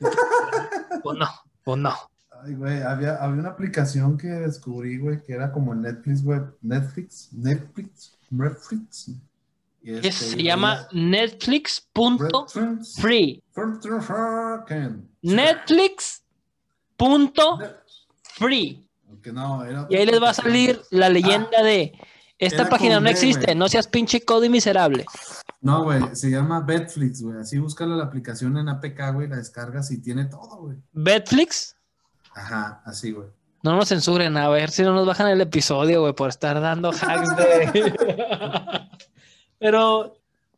[laughs] Pues no, pues no. Ay, güey, había, había una aplicación que descubrí, güey, que era como Netflix, güey. Netflix, Netflix, Netflix. Y este, se llama Netflix.free. Netflix. No, era Y ahí les va a salir la leyenda de esta página no existe, no seas pinche codo y miserable. No, güey, se llama Betflix, güey. Así búscalo la aplicación en APK, güey, la descargas y tiene todo, güey. Betflix, Ajá, así, güey. no nos censuren, a ver si no nos bajan el episodio, güey, por estar dando hacks de. [laughs] Pero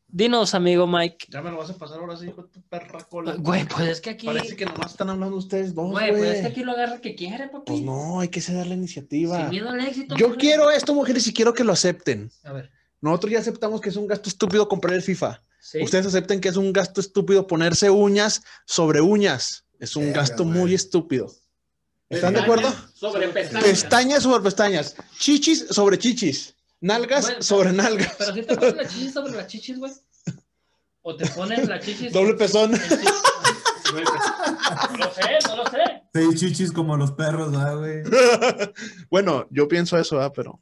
dinos, amigo Mike. Ya me lo vas a pasar ahora sí, hijo de tu perra cola. Güey, pues es que aquí. Parece que nomás están hablando ustedes dos, Güey, pues es que güey. aquí lo agarra que quiere, papi. Pues no, hay que ceder la iniciativa. Sin miedo al éxito. Yo mujer. quiero esto, mujeres, y quiero que lo acepten. A ver. Nosotros ya aceptamos que es un gasto estúpido comprar el FIFA. Sí. Ustedes acepten que es un gasto estúpido ponerse uñas sobre uñas. Es un gasto güey. muy estúpido. ¿Están de acuerdo? Sobre pestañas. Pestañas sobre pestañas. Chichis sobre chichis. Nalgas Bueno, sobre nalgas. Pero si te pones la chichis sobre las chichis, güey. O te pones la chichis. [laughs] Doble pezón. No lo sé, no lo sé. Seis chichis como los perros, ¿verdad, güey? [laughs] bueno, yo pienso eso, ¿verdad? pero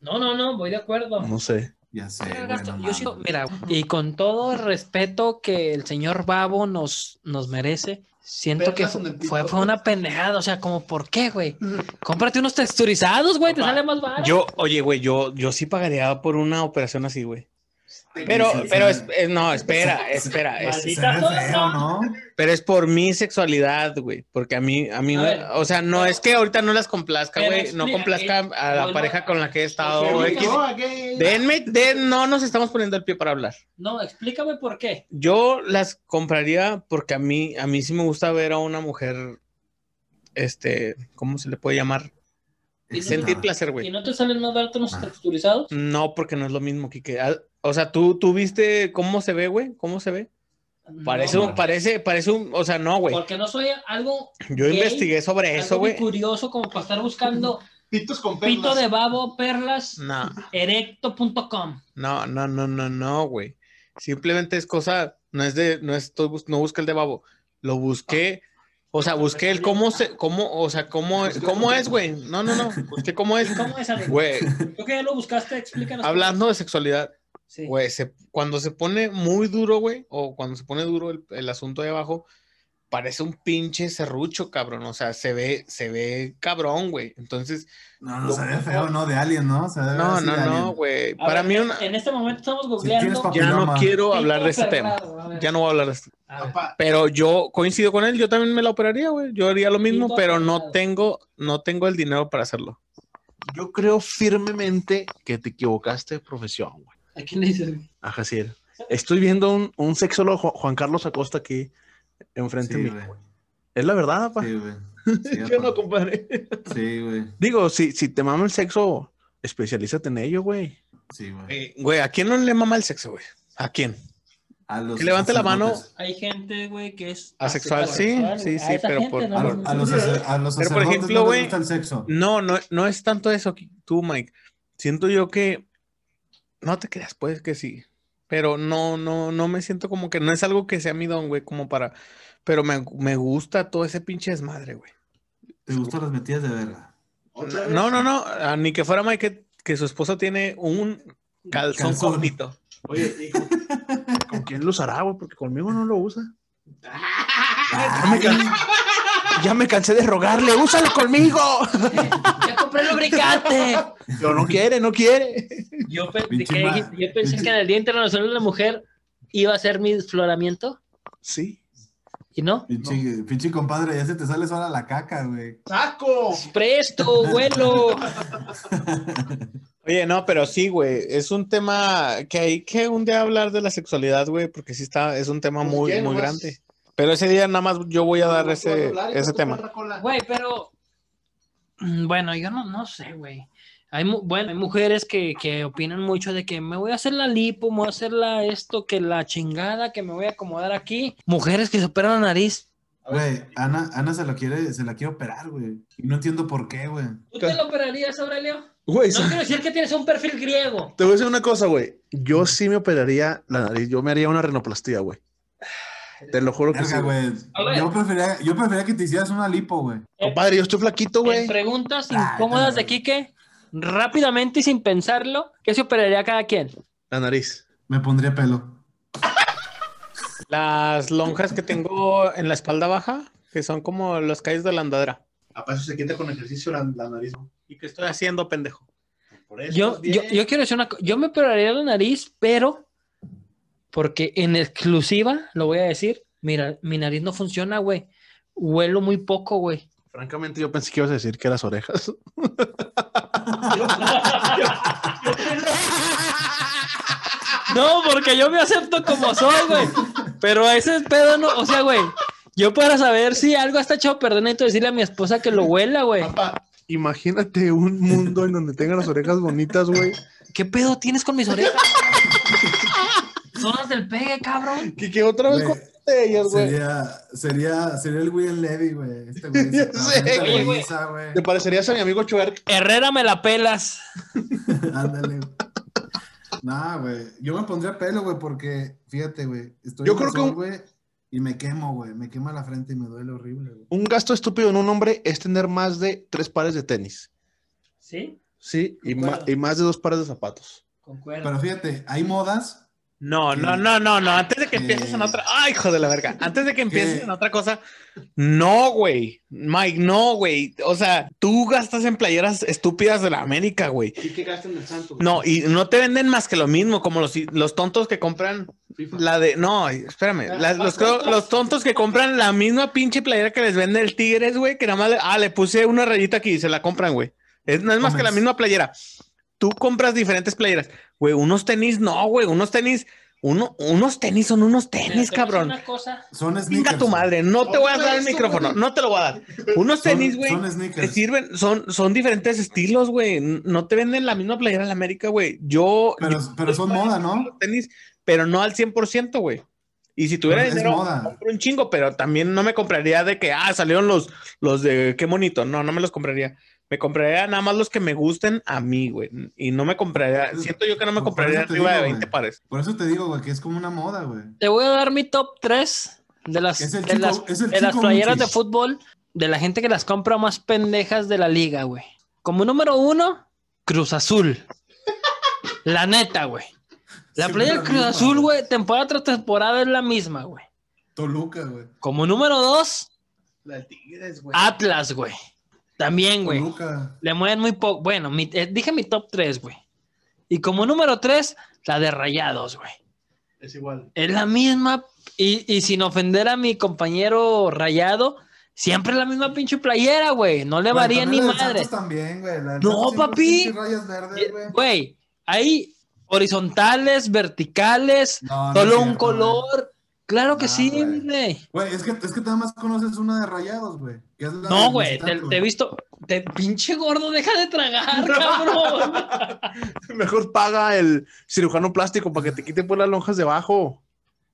No, no, no, voy de acuerdo. no sé. Ya sé, Pero güey, gasto- no yo sigo- mira, y con todo el respeto que el señor Babo nos, nos merece, siento que Perlas fu- en el pito. fue, fue una pendejada. O sea, como, ¿por qué, güey? [laughs] Cómprate unos texturizados, güey, te sale más barato. Yo, oye, güey, yo, yo sí pagaría por una operación así, güey. Pero, pero, es, es- no, espera, espera. [laughs] pero es por mi sexualidad, güey. Porque a mí, a mí, A me- ver, o sea, no pero- es que ahorita no las complazca, güey. No complazca eh, a la pareja con la que he estado, Denme, den, no nos estamos poniendo el pie para hablar. No, explícame por qué. Yo las compraría porque a mí, a mí sí me gusta ver a una mujer, este, ¿cómo se le puede llamar? Y no- Sentir placer, ¿Y güey. no te salen más baratos unos texturizados? No, porque no es lo mismo, Kike. O sea, ¿tú, tú viste cómo se ve, güey? ¿Cómo se ve? Parece No, un, parece, parece un, o sea, no, güey. Porque no soy algo, Yo gay, investigué sobre eso, güey. curioso como para estar buscando [laughs] Pitos con pito de babo perlas No, erecto.com. no, no, no, no, no, güey. Simplemente es cosa, no es de, no bus- no busqué el de babo. Lo busqué, o sea, busqué el cómo se, cómo, o sea, cómo, cómo es, güey. No, no, no, busqué cómo es. ¿Cómo es? Güey, Tú que ya lo buscaste, explícanos. hablando de sexualidad, Sí. güey, se- cuando se pone muy duro, güey, o cuando se pone duro el, el asunto de abajo, parece un pinche serrucho, cabrón. O sea, se ve, se ve cabrón, güey. Entonces, No, no, se ve feo, ¿no? De Alien, ¿no? Se no, no, no, güey. A Para ver, mí, en- una- En este momento estamos googleando. ya no quiero hablar de este tema. Ya no voy a hablar de este. A ver. Pero yo coincido con él, yo también me la operaría, güey. Yo haría lo mismo, pero no tengo, no tengo el dinero para hacerlo. Yo creo firmemente que te equivocaste de profesión, güey. ¿A quién le dices? güey? A Jaciel. Estoy viendo un, un sexólogo, Ju- Juan Carlos Acosta, aquí enfrente Sí, de mí. Es la verdad, papá. Sí, güey. Sí, [laughs] Yo no, compadre. Sí, güey. Digo, si, si te mama el sexo, especialízate en ello, güey. Sí, güey. Eh, Güey, ¿a quién no le mama el sexo, güey? ¿A quién? A los que levante la mano. Hay gente, güey, que es Asexual, sí, asexual, sí, sí, esa pero por- no A, les lo- a los, a los Pero, por ejemplo, güey. No, no, no es tanto eso, que- tú, Mike. Siento yo que no te creas, pues que sí. Pero no, no, no me siento como que no es algo que sea mi don, güey, como para. Pero me, me gusta todo ese pinche desmadre, güey. ¿Te gustan las metidas de verga? No, no, no, ah, ni que fuera Mike que, que su esposa tiene un calzón, Calzón. Oye, ¿y con, quién lo usará, güey? Porque conmigo no lo usa. [laughs] Can- ya me cansé de rogarle, úsalo conmigo. ¡Ya compré el lubricante! Pero no quiere, no quiere. Yo. Yo pensé que en el Día Internacional de la Mujer iba a ser mi desfloramiento Sí. y no. Pinche, pinche compadre, ya se te sale sola la caca, güey. ¡Saco! Presto, vuelo. [laughs] Oye, no, pero sí, güey, es un tema que hay que un día hablar de la sexualidad, güey, porque sí está, es un tema Pues, muy, muy grande. Pero ese día nada más yo voy a dar ese, ese tema. Güey, pero. mm, Bueno, yo no, no sé, güey. Hay, mu- bueno, hay mujeres que, que opinan mucho de que me voy a hacer la lipo, me voy a hacer la esto, que la chingada, que me voy a acomodar aquí. Mujeres que se operan la nariz. Güey, Ana, Ana se la quiere, se la quiere operar, güey. Y no entiendo por qué, güey. ¿Tú te lo operarías, Aurelio? Güey, No quiero decir que tienes un perfil griego. te voy a decir una cosa, güey. Yo sí me operaría la nariz. Yo me haría una rinoplastía, güey. Te lo juro que sí. Verga, güey. güey. Yo prefería, yo prefería que te hicieras una lipo, güey. Compadre, yo estoy flaquito, En güey. preguntas Ah, incómodas de Quique, rápidamente y sin pensarlo, ¿qué se operaría cada quien? La nariz. Me pondría pelo. Las lonjas que tengo en la espalda baja, que son como las calles de la andadera. A eso se quita con ejercicio la, nariz. ¿Y que estoy haciendo, pendejo? Por eso Yo, estás yo, bien. yo quiero decir una cosa, yo me operaría la nariz, pero porque en exclusiva, lo voy a decir, mira, mi nariz no funciona, güey. Huelo muy poco, güey. Francamente, yo pensé que ibas a decir que las orejas. [laughs] No, porque yo me acepto como soy, güey. Pero ese pedo no, o sea, güey. Yo para saber si algo está echado a perder, necesito decirle a mi esposa que lo huela, güey. Papá, imagínate un mundo en donde tengan las orejas bonitas, güey. ¿Qué pedo tienes con mis orejas? [laughs] Son las del pegue, cabrón. [laughs] Que, que otra vez con ellas, güey. Sería, sería, sería el William Levy, güey. Este güey. [laughs] Güey. ¿Te parecerías a mi amigo Chuerk? Herrera me la pelas. [laughs] Ándale. Nah, güey. Yo me pondría pelo, güey, porque, fíjate, güey. Estoy Yo creo que sol, güey, y me quemo, güey. Me quema la frente y me duele horrible, güey. Un gasto estúpido en un hombre es tener más de tres pares de tenis. ¿Sí? Sí, y, y más de dos pares de zapatos. Concuerdo. Pero fíjate, hay modas. No, no, no, no, no. Antes de que empieces en otra. ¡Ay, hijo de la verga! Antes de que empieces ¿Qué? en otra cosa. No, güey. Mike, no, güey. O sea, tú gastas en playeras estúpidas de la América, güey. ¿Y qué gastan en el santo? No, y no te venden más que lo mismo, como los, los tontos que compran la de. No, espérame. la- los, los tontos que compran la misma pinche playera que les vende el Tigres, güey, que nada más. le- ah, le puse una rayita aquí y se la compran, güey. Es, no es más que la misma playera. Tú compras diferentes playeras. Güey, unos tenis, no, güey, unos tenis. Uno, unos tenis son unos tenis, cabrón. Una cosa. Son sneakers. Venga tu madre, no te voy a dar el micrófono, no te lo voy a dar. Unos tenis, güey, Son te sirven, son, son diferentes estilos, güey. No te venden la misma playera en la América, güey. Yo, Pero, pero son moda, ¿no? tenis, pero no al 100%, güey. Y si tuviera dinero, compro un chingo, pero también no me compraría de que, ah, salieron los, los de qué bonito. No, no me los compraría. Me compraría nada más los que me gusten a mí, güey. Y no me compraría, siento yo que no me compraría arriba de digo, 20 güey. pares. Por eso te digo, güey, que es como una moda, güey. Te voy a dar mi top 3 de las, de chico- las, de playeras de fútbol de la gente que las compra más pendejas de la liga, güey. Como número uno, Cruz Azul. La neta, güey. La Siempre playa la del Cruz misma, Azul, güey. güey, temporada tras temporada es la misma, güey. Toluca, güey. Como número dos, La de Tigres, güey. Atlas, güey. También, güey. Le mueven muy poco. Bueno, mi- eh, dije mi top 3, güey. Y como número 3, la de Rayados, güey. Es igual. Es la misma. Y, y sin ofender a mi compañero Rayado, siempre la misma pinche playera, güey. No le Güey, varía ni madre. También, güey. No, papi. rayas verdes, güey. Güey, hay horizontales, verticales, No, no solo es un cierto, color. Claro que No, sí, güey. güey. Es que, es que nada más conoces una de rayados, güey. que es la No, güey, te, he visto. Te, pinche gordo, deja de tragar, [laughs] cabrón. [laughs] Mejor paga el cirujano plástico para que te quite pues las lonjas de abajo.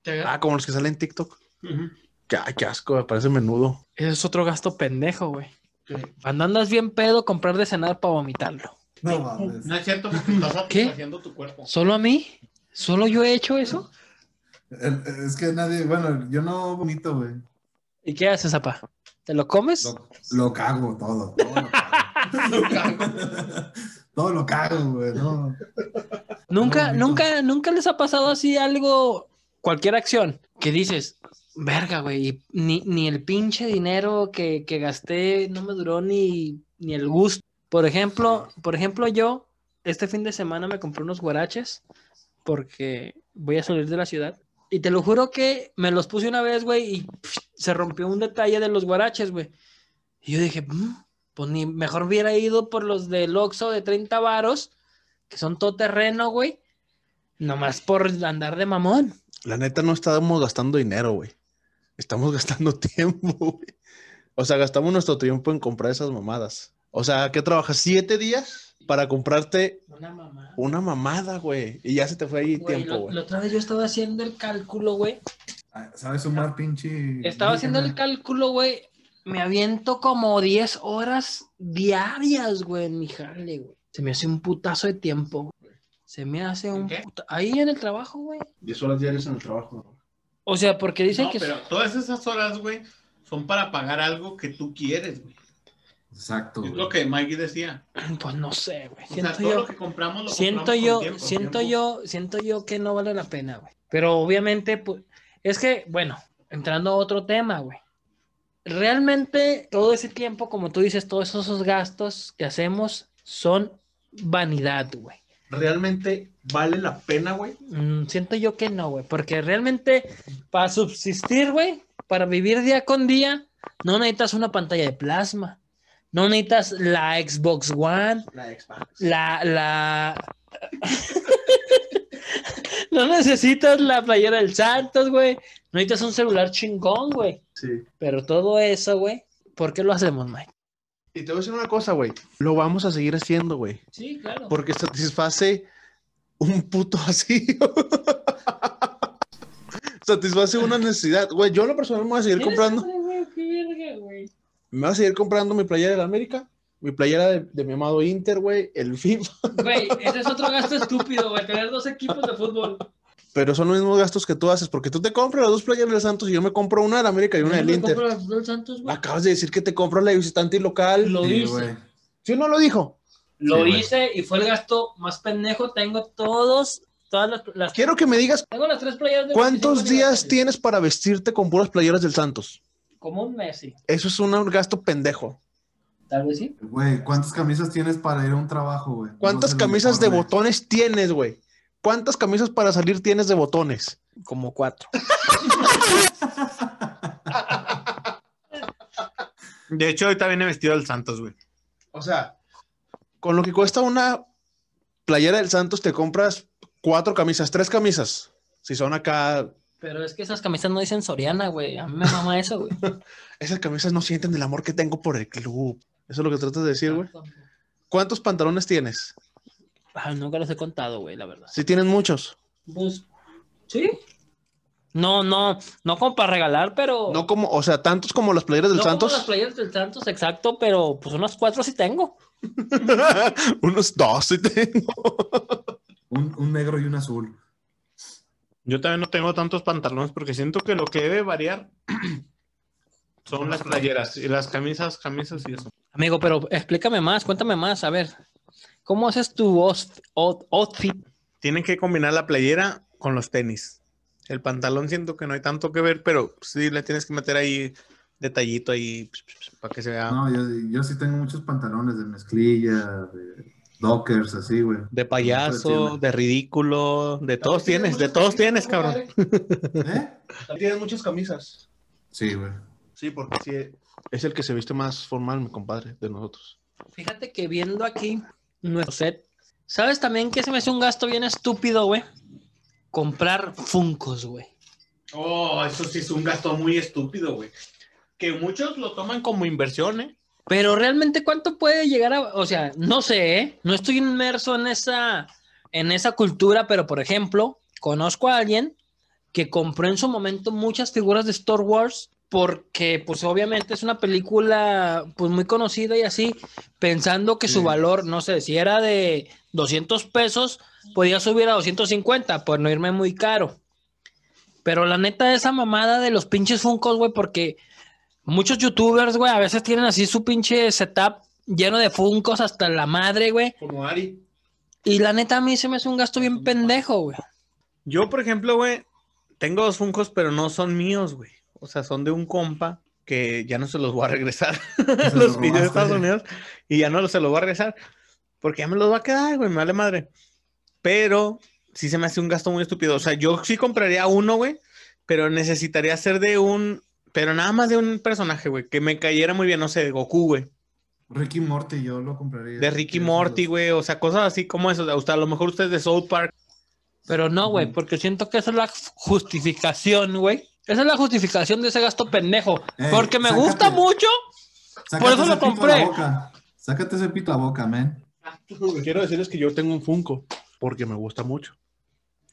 Te- Ah, como los que salen en TikTok. Qué, ay, qué asco, me parece menudo. Ese es otro gasto pendejo, güey. Cuando andas bien pedo, comprar de cenar para vomitarlo. No mames. No es cierto porque estás ¿Qué? haciendo tu cuerpo. ¿Solo a mí? ¿Solo yo he hecho eso? Es que nadie, bueno, yo no vomito, güey. ¿Y qué haces, apa? ¿Te lo comes? Lo, lo cago todo. Todo lo cago. [laughs] [laughs] todo lo cago, güey. No. Nunca, No, nunca, nunca les ha pasado así algo, cualquier acción, que dices, verga, güey, y ni, ni el pinche dinero que, que gasté no me duró ni, ni el gusto. Por ejemplo, por ejemplo, yo este fin de semana me compré unos guaraches porque voy a salir de la ciudad. Y te lo juro que me los puse una vez, güey, y se rompió un detalle de los guaraches, güey. Y yo dije, "Mm, pues ni mejor hubiera ido por los del Oxxo de 30 varos, que son todo terreno, güey. Nomás por andar de mamón. La neta no estamos gastando dinero, güey. Estamos [laughs] gastando tiempo, güey. O sea, gastamos nuestro tiempo en comprar esas mamadas. O sea, ¿qué trabajas? ¿Siete días para comprarte Una mamada, güey? Y ya se te fue ahí Güey, tiempo, lo- güey. la otra vez yo estaba haciendo el cálculo, güey. Ah, ¿Sabes sumar pinche? Estaba haciendo el cálculo, güey. Me aviento como 10 horas diarias, güey, en mi jale, güey. Se me hace un putazo de tiempo, güey. Se me hace un qué? puta... Ahí en el trabajo, güey. Diez horas diarias en el trabajo. O sea, porque dicen No, que... pero todas esas horas, güey, son para pagar algo que tú quieres, güey. Exacto. Es lo que Mikey decía. [clears throat] Pues no sé, güey. O sea, Siento todo yo... lo que compramos lo siento compramos con yo, tiempo. siento Tiempo. yo, siento yo que no vale la pena, güey. Pero obviamente, pues, es que, bueno, entrando a otro tema, güey. Realmente todo ese tiempo, como tú dices, todos esos gastos que hacemos son vanidad, güey. ¿Realmente vale la pena, güey? Mm, siento yo que no, güey, porque realmente para subsistir, güey, para vivir día con día, no necesitas una pantalla de plasma, no necesitas la Xbox One, La Xbox. la, la... [laughs] no necesitas la playera del Santos, güey. No necesitas un celular chingón, güey. Sí. Pero todo eso, güey, ¿por qué lo hacemos, Mike? Y te voy a decir una cosa, güey. Lo vamos a seguir haciendo, güey. Sí, claro. Porque satisface un puto vacío. [laughs] satisface una necesidad. Güey, yo en lo personal me voy a seguir comprando. Me voy a seguir comprando mi playera de la América. Mi playera de, de mi amado Inter, güey. El FIFA. Güey, [laughs] ese es otro gasto estúpido, güey, tener dos equipos de fútbol. Pero son los mismos gastos que tú haces. Porque tú te compras las dos playeras del Santos y yo me compro una de la América y una del Inter. del Santos, güey. Acabas de decir que te compras la de visitante y local. Lo Sí, hice. güey. ¿Sí o no lo dijo? Lo Sí, hice y fue el gasto más pendejo. Tengo todos, todas las, las- Quiero que me digas tengo las tres playeras de cuántos 25 días tienes para vestirte con puras playeras del Santos. Como un Messi, Eso es un gasto pendejo. tal vez sí. Güey, ¿cuántas camisas tienes para ir a un trabajo, güey? ¿Cuántas camisas de botones tienes, güey? ¿Cuántas camisas para salir tienes de botones? Como cuatro. [laughs] De hecho, ahorita viene vestido del Santos, güey. O sea, con lo que cuesta una playera del Santos, te compras cuatro camisas, tres camisas. Si son acá, Pero es que esas camisas no dicen Soriana, güey. A mí me mama eso, güey. [laughs] esas camisas no sienten el amor que tengo por el club. Eso es lo que tratas de decir, güey. ¿Cuántos pantalones tienes? Ah, nunca los he contado, güey, la verdad. Si tienes muchos. Pues, sí. No, no, no como para regalar, pero. No como, o sea, tantos como las playeras del no como Santos. las playeras del Santos, exacto, pero pues unas cuatro sí tengo. [laughs] Unos dos sí tengo. Un, un negro y un azul. Yo también no tengo tantos pantalones porque siento que lo que debe variar [clears throat] son las playeras y las camisas, camisas y eso. Amigo, pero explícame más, cuéntame más, a ver. ¿Cómo haces tu outfit? Tienen que combinar la playera con los tenis. El pantalón siento que no hay tanto que ver, pero sí le tienes que meter ahí detallito ahí [sniffs] para que se vea. No, yo, yo sí tengo muchos pantalones de mezclilla, de dockers, así, güey. De payaso, de ridículo, de todos tienes, de todos tienes, cabrón. ¿Eh? Tienes muchas camisas. Sí, güey. Sí, porque sí, es el que se viste más formal, mi compadre, de nosotros. Fíjate que viendo aquí nuestro set, ¿sabes también que se me hace un gasto bien estúpido, güey? Comprar Funcos, güey. Oh, eso sí es un gasto muy estúpido, güey. Que muchos lo toman como inversión, ¿eh? Pero realmente, ¿cuánto puede llegar a.? O sea, no sé, ¿eh? No estoy inmerso en esa, en esa cultura, pero por ejemplo, conozco a alguien que compró en su momento muchas figuras de Star Wars porque, pues, obviamente es una película, pues, muy conocida y así, pensando que su valor, no sé, si era de 200 pesos, podía subir a 250, por no irme muy caro. Pero la neta, esa mamada de los pinches Funkos, güey, porque muchos youtubers, güey, a veces tienen así su pinche setup lleno de Funkos hasta la madre, güey. Como Ari. Y la neta, a mí se me hace un gasto bien pendejo, güey. Yo, por ejemplo, güey, tengo dos Funkos, pero no son míos, güey. O sea, son de un compa que ya no se los voy a regresar. [laughs] Los los pidió de. Estados Unidos y ya no se los voy a regresar porque ya me los va a quedar, güey, me vale madre. Pero sí se me hace un gasto muy estúpido. O sea, yo sí compraría uno, güey, pero necesitaría ser de un, pero nada más de un personaje, güey, que me cayera muy bien, no sé, de Goku, güey, Ricky Morty, yo lo compraría. de Ricky Morty, güey, o sea, cosas así como eso. O sea, a lo mejor ustedes de South Park. Pero no, güey, porque siento que esa es la justificación, güey. Esa es la justificación de ese gasto pendejo. Ey, porque me sácate. gusta mucho. Sácate Por eso lo pito a compré. Sácate ese pito a la boca, man. Lo que quiero decir es que yo tengo un Funko porque me gusta mucho.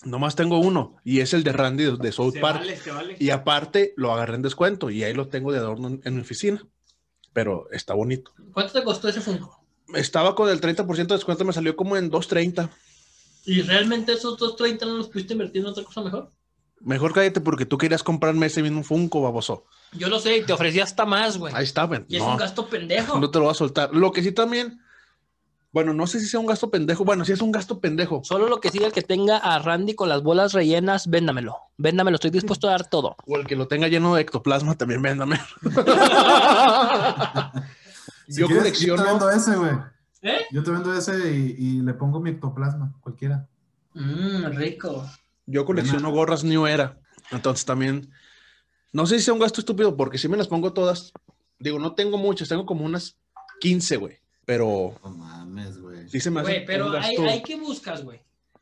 Nomás tengo uno y es el de Randy de, de South Park. se vale. Y aparte lo agarré en descuento y ahí lo tengo de adorno en, en mi oficina. Pero está bonito. ¿Cuánto te costó ese Funko? Estaba con el 30% de descuento, me salió como en 2.30. ¿Y realmente esos 230 no los pudiste invertir en otra cosa mejor? Mejor cállate porque tú querías comprarme ese mismo Funko, baboso. Yo lo sé, y te ofrecí hasta más, güey. Ahí está, ven. Y es No, un gasto pendejo. no te lo voy a soltar. Lo que sí también, bueno, no sé si sea un gasto pendejo. Bueno, sí es un gasto pendejo. Solo lo que siga el que tenga a Randy con las bolas rellenas, véndamelo. Véndamelo, estoy dispuesto a dar todo. [laughs] O el que lo tenga lleno de ectoplasma también, véndame. [laughs] Si yo quieres, colecciono. Yo te vendo ese, güey. ¿Eh? Yo te vendo ese y, y le pongo mi ectoplasma, cualquiera. Mmm, rico. Yo colecciono gorras New Era. Entonces también, no sé si sea un gasto estúpido porque si me las pongo todas. Digo, no tengo muchas, tengo como unas 15, güey. Pero No mames, güey. sí se me hace Güey, pero un hay, gasto. hay que buscas, güey.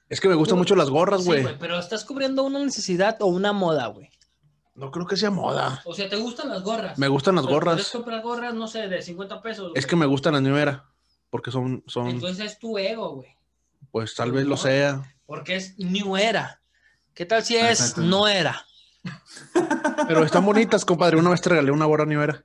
Es que me gustan mucho las gorras, Sí, güey. güey, pero estás cubriendo una necesidad o una moda, güey. no creo que sea moda. O sea, ¿te gustan las gorras? Me gustan las Pero Puedes gorras. comprar gorras, no sé, de 50 pesos. Es güey. que me gustan las New Era. Porque son, son, Entonces es tu ego, güey. pues tal vez lo no. sea. Porque es New Era. ¿Qué tal si es Exacto. No Era? [laughs] Pero están bonitas, compadre. Una vez te regalé una gorra New Era.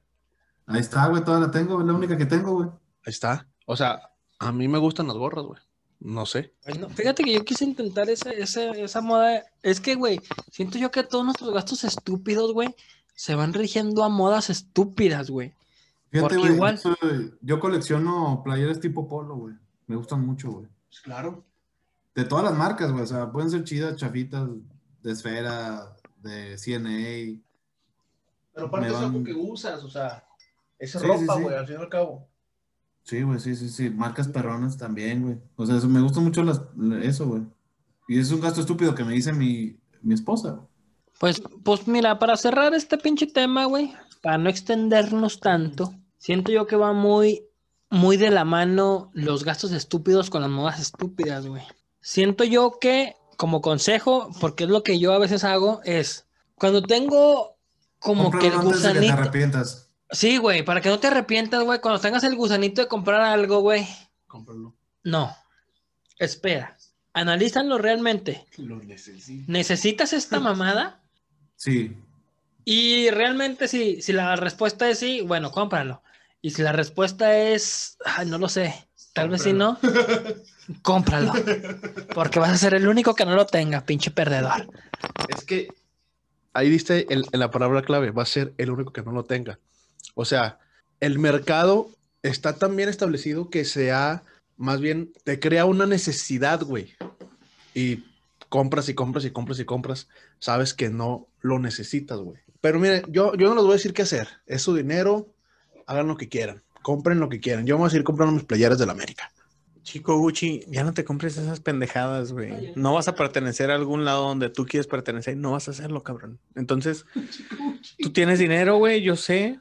Ahí está, güey, toda la tengo, es la única que tengo, güey. Ahí está. O sea, a mí me gustan las gorras, güey. No sé. Ay, no, Fíjate que yo quise intentar esa, esa, esa moda. Es que, güey, siento yo que todos nuestros gastos estúpidos, güey, se van rigiendo a modas estúpidas, güey. Fíjate, güey, igual- yo, soy- yo colecciono playeras tipo polo, güey. Me gustan mucho, güey. Claro. De todas las marcas, güey. O sea, pueden ser chidas, chafitas, de esfera, de CNA. Pero aparte es algo que usas, o sea, es Sí, ropa, sí, sí. güey, al fin y al cabo. Sí, güey, sí, sí, sí. Marcas perronas también, güey. O sea, eso, me gusta mucho las, eso, güey. Y es un gasto estúpido que me dice mi, mi esposa. güey. Pues, pues mira, para cerrar este pinche tema, güey, para no extendernos tanto, siento yo que va muy, muy de la mano los gastos estúpidos con las modas estúpidas, güey. Siento yo que, como consejo, porque es lo que yo a veces hago, es cuando tengo como que el Cómpralo antes de que te gusanito. arrepientas. Sí, güey, para que no te arrepientas, güey, cuando tengas el gusanito de comprar algo, güey, Cómpralo. no. Espera, analízalo realmente. Lo necesito. ¿Necesitas esta [laughs] mamada? Sí. Y realmente si, si la respuesta es sí, bueno, cómpralo. Y si la respuesta es, ay, no lo sé, tal vez si no, [laughs] cómpralo. Porque vas a ser el único que no lo tenga, pinche perdedor. Es que ahí diste el- en la palabra clave, va a ser el único que no lo tenga. O sea, el mercado está tan bien establecido que sea, más bien, te crea una necesidad, güey. Y compras y compras y compras y compras, sabes que no lo necesitas, güey. Pero miren, yo, yo no les voy a decir qué hacer. Es su dinero, hagan lo que quieran, compren lo que quieran. Yo me voy a seguir comprando mis playeras del América. Chico Gucci, ya no te compres esas pendejadas, güey. No vas a pertenecer a algún lado donde tú quieres pertenecer. No vas a hacerlo, cabrón. Entonces, [laughs] tú tienes dinero, güey, yo sé,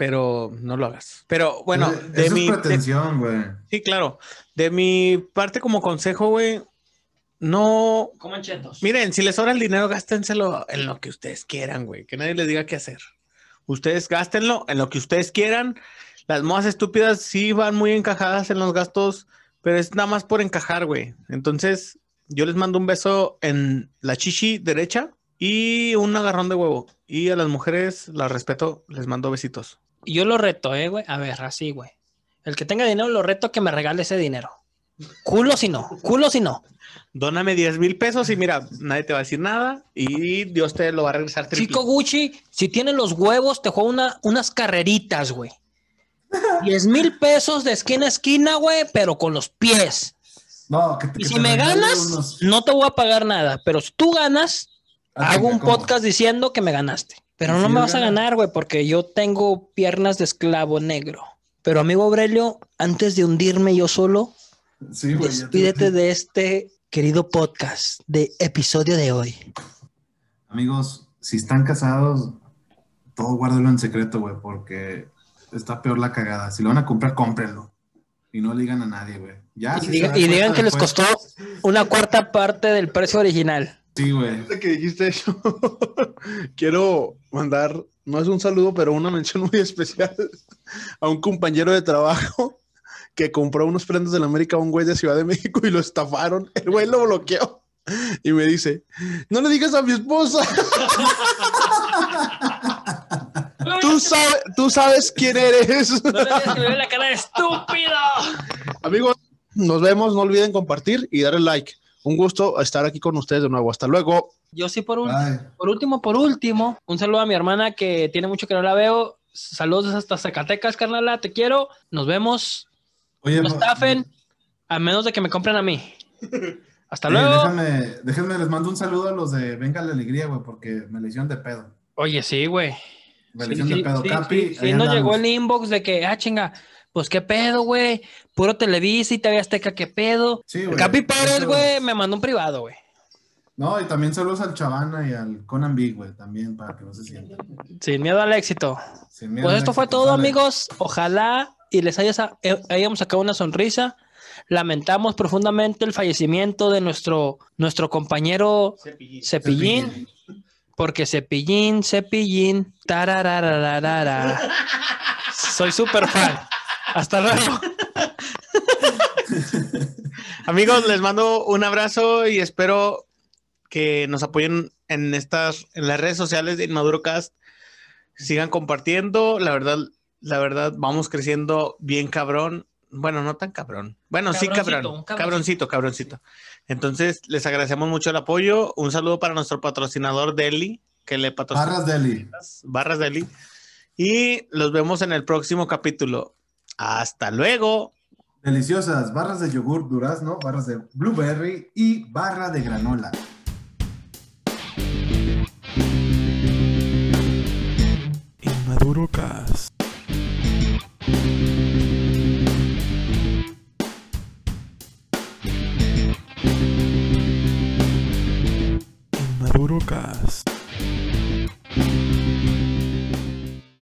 pero no lo hagas. Pero bueno, Eso- de mi. es de- pretensión, güey. sí, claro. De mi parte como consejo, güey, no. Coman chetos. Miren, si les sobra el dinero, gástenselo en lo que ustedes quieran, güey. Que nadie les diga qué hacer. Ustedes gástenlo en lo que ustedes quieran. Las modas estúpidas sí van muy encajadas en los gastos, pero es nada más por encajar, güey. Entonces, yo les mando un beso en la chichi derecha y un agarrón de huevo. Y a las mujeres las respeto, les mando besitos. Y yo lo reto, eh, güey. A ver, así, güey. El que tenga dinero, lo reto a que me regale ese dinero. Culo si no, culo si no. Dóname 10 mil pesos y mira, nadie te va a decir nada y Dios te lo va a regresar triple. Chico Gucci, si tienes los huevos, te juega una, unas carreritas, güey. 10 mil pesos de esquina a esquina, güey, pero con los pies. No, que, Y que si me ganas, unos- no te voy a pagar nada. Pero si tú ganas, Ah, hago un ¿cómo? podcast diciendo que me ganaste. Pero ¿Y no me vas a gana? ganar, güey, porque yo tengo piernas de esclavo negro. Pero amigo Aurelio, antes de hundirme yo solo, Sí, te- despídete de este querido podcast de episodio de hoy. Amigos, si están casados, todo guárdelo en secreto, güey, porque está peor la cagada. Si lo van a comprar, cómprenlo. Y no le digan a nadie, güey. Ya, Y, si diga- digan que les costó una cuarta parte del precio original. Sí, güey. Ahorita que dijiste eso, [laughs] quiero mandar, no es un saludo, pero una mención muy especial a un compañero de trabajo que compró unos prendas de la América a un güey de Ciudad de México y lo estafaron. El güey lo bloqueó y me dice, no le digas a mi esposa. [laughs] tú, sabes, tú sabes quién eres. No le digas que me ve la cara de estúpido. Amigos, nos vemos. No olviden compartir y darle like. Un gusto estar aquí con ustedes de nuevo. Hasta luego. Yo sí, por, un- por último, por último, un saludo a mi hermana que tiene mucho que no la veo. Saludos hasta Zacatecas, carnala, te quiero. Nos vemos. oye, No no- estafen, a menos de que me compren a mí. [laughs] Hasta eh, luego. déjame, déjenme, les mando un saludo a los de Venga la Alegría, güey, porque me le hicieron de pedo. Oye, sí, güey. Me Sí, le hicieron sí, de pedo. sí, Capi, sí, sí, ahí nos andamos. llegó el inbox de que, ah, chinga, pues qué pedo, güey. Puro Televisa y TV Azteca, qué pedo. Sí, güey. Capi Pérez, güey, me mandó un privado, güey. No, y también saludos al Chavana y al Conan Big, güey, también, para que no se sientan. Sin miedo al éxito. Sin miedo Pues al esto fue todo, amigos. Ojalá y les haya eh, hayamos sacado una sonrisa. Lamentamos profundamente el fallecimiento de nuestro, nuestro compañero Cepillín, porque Cepillín, Cepillín, tararararara. [laughs] Soy súper fan. Hasta luego. Amigos, les mando un abrazo y espero que nos apoyen en estas, en las redes sociales de InmaduroCast. Sigan compartiendo. La verdad, la verdad, vamos creciendo bien cabrón. Bueno, no tan cabrón. Bueno, sí, cabrón. Cabroncito, cabroncito. Entonces, les agradecemos mucho el apoyo. Un saludo para nuestro patrocinador Deli, que le patrocina Barras Deli. Barras Deli. Y los vemos en el próximo capítulo. Hasta luego. Deliciosas, barras de yogur durazno, barras de blueberry y barra de granola. Inmaduro Cast. Inmaduro Cast.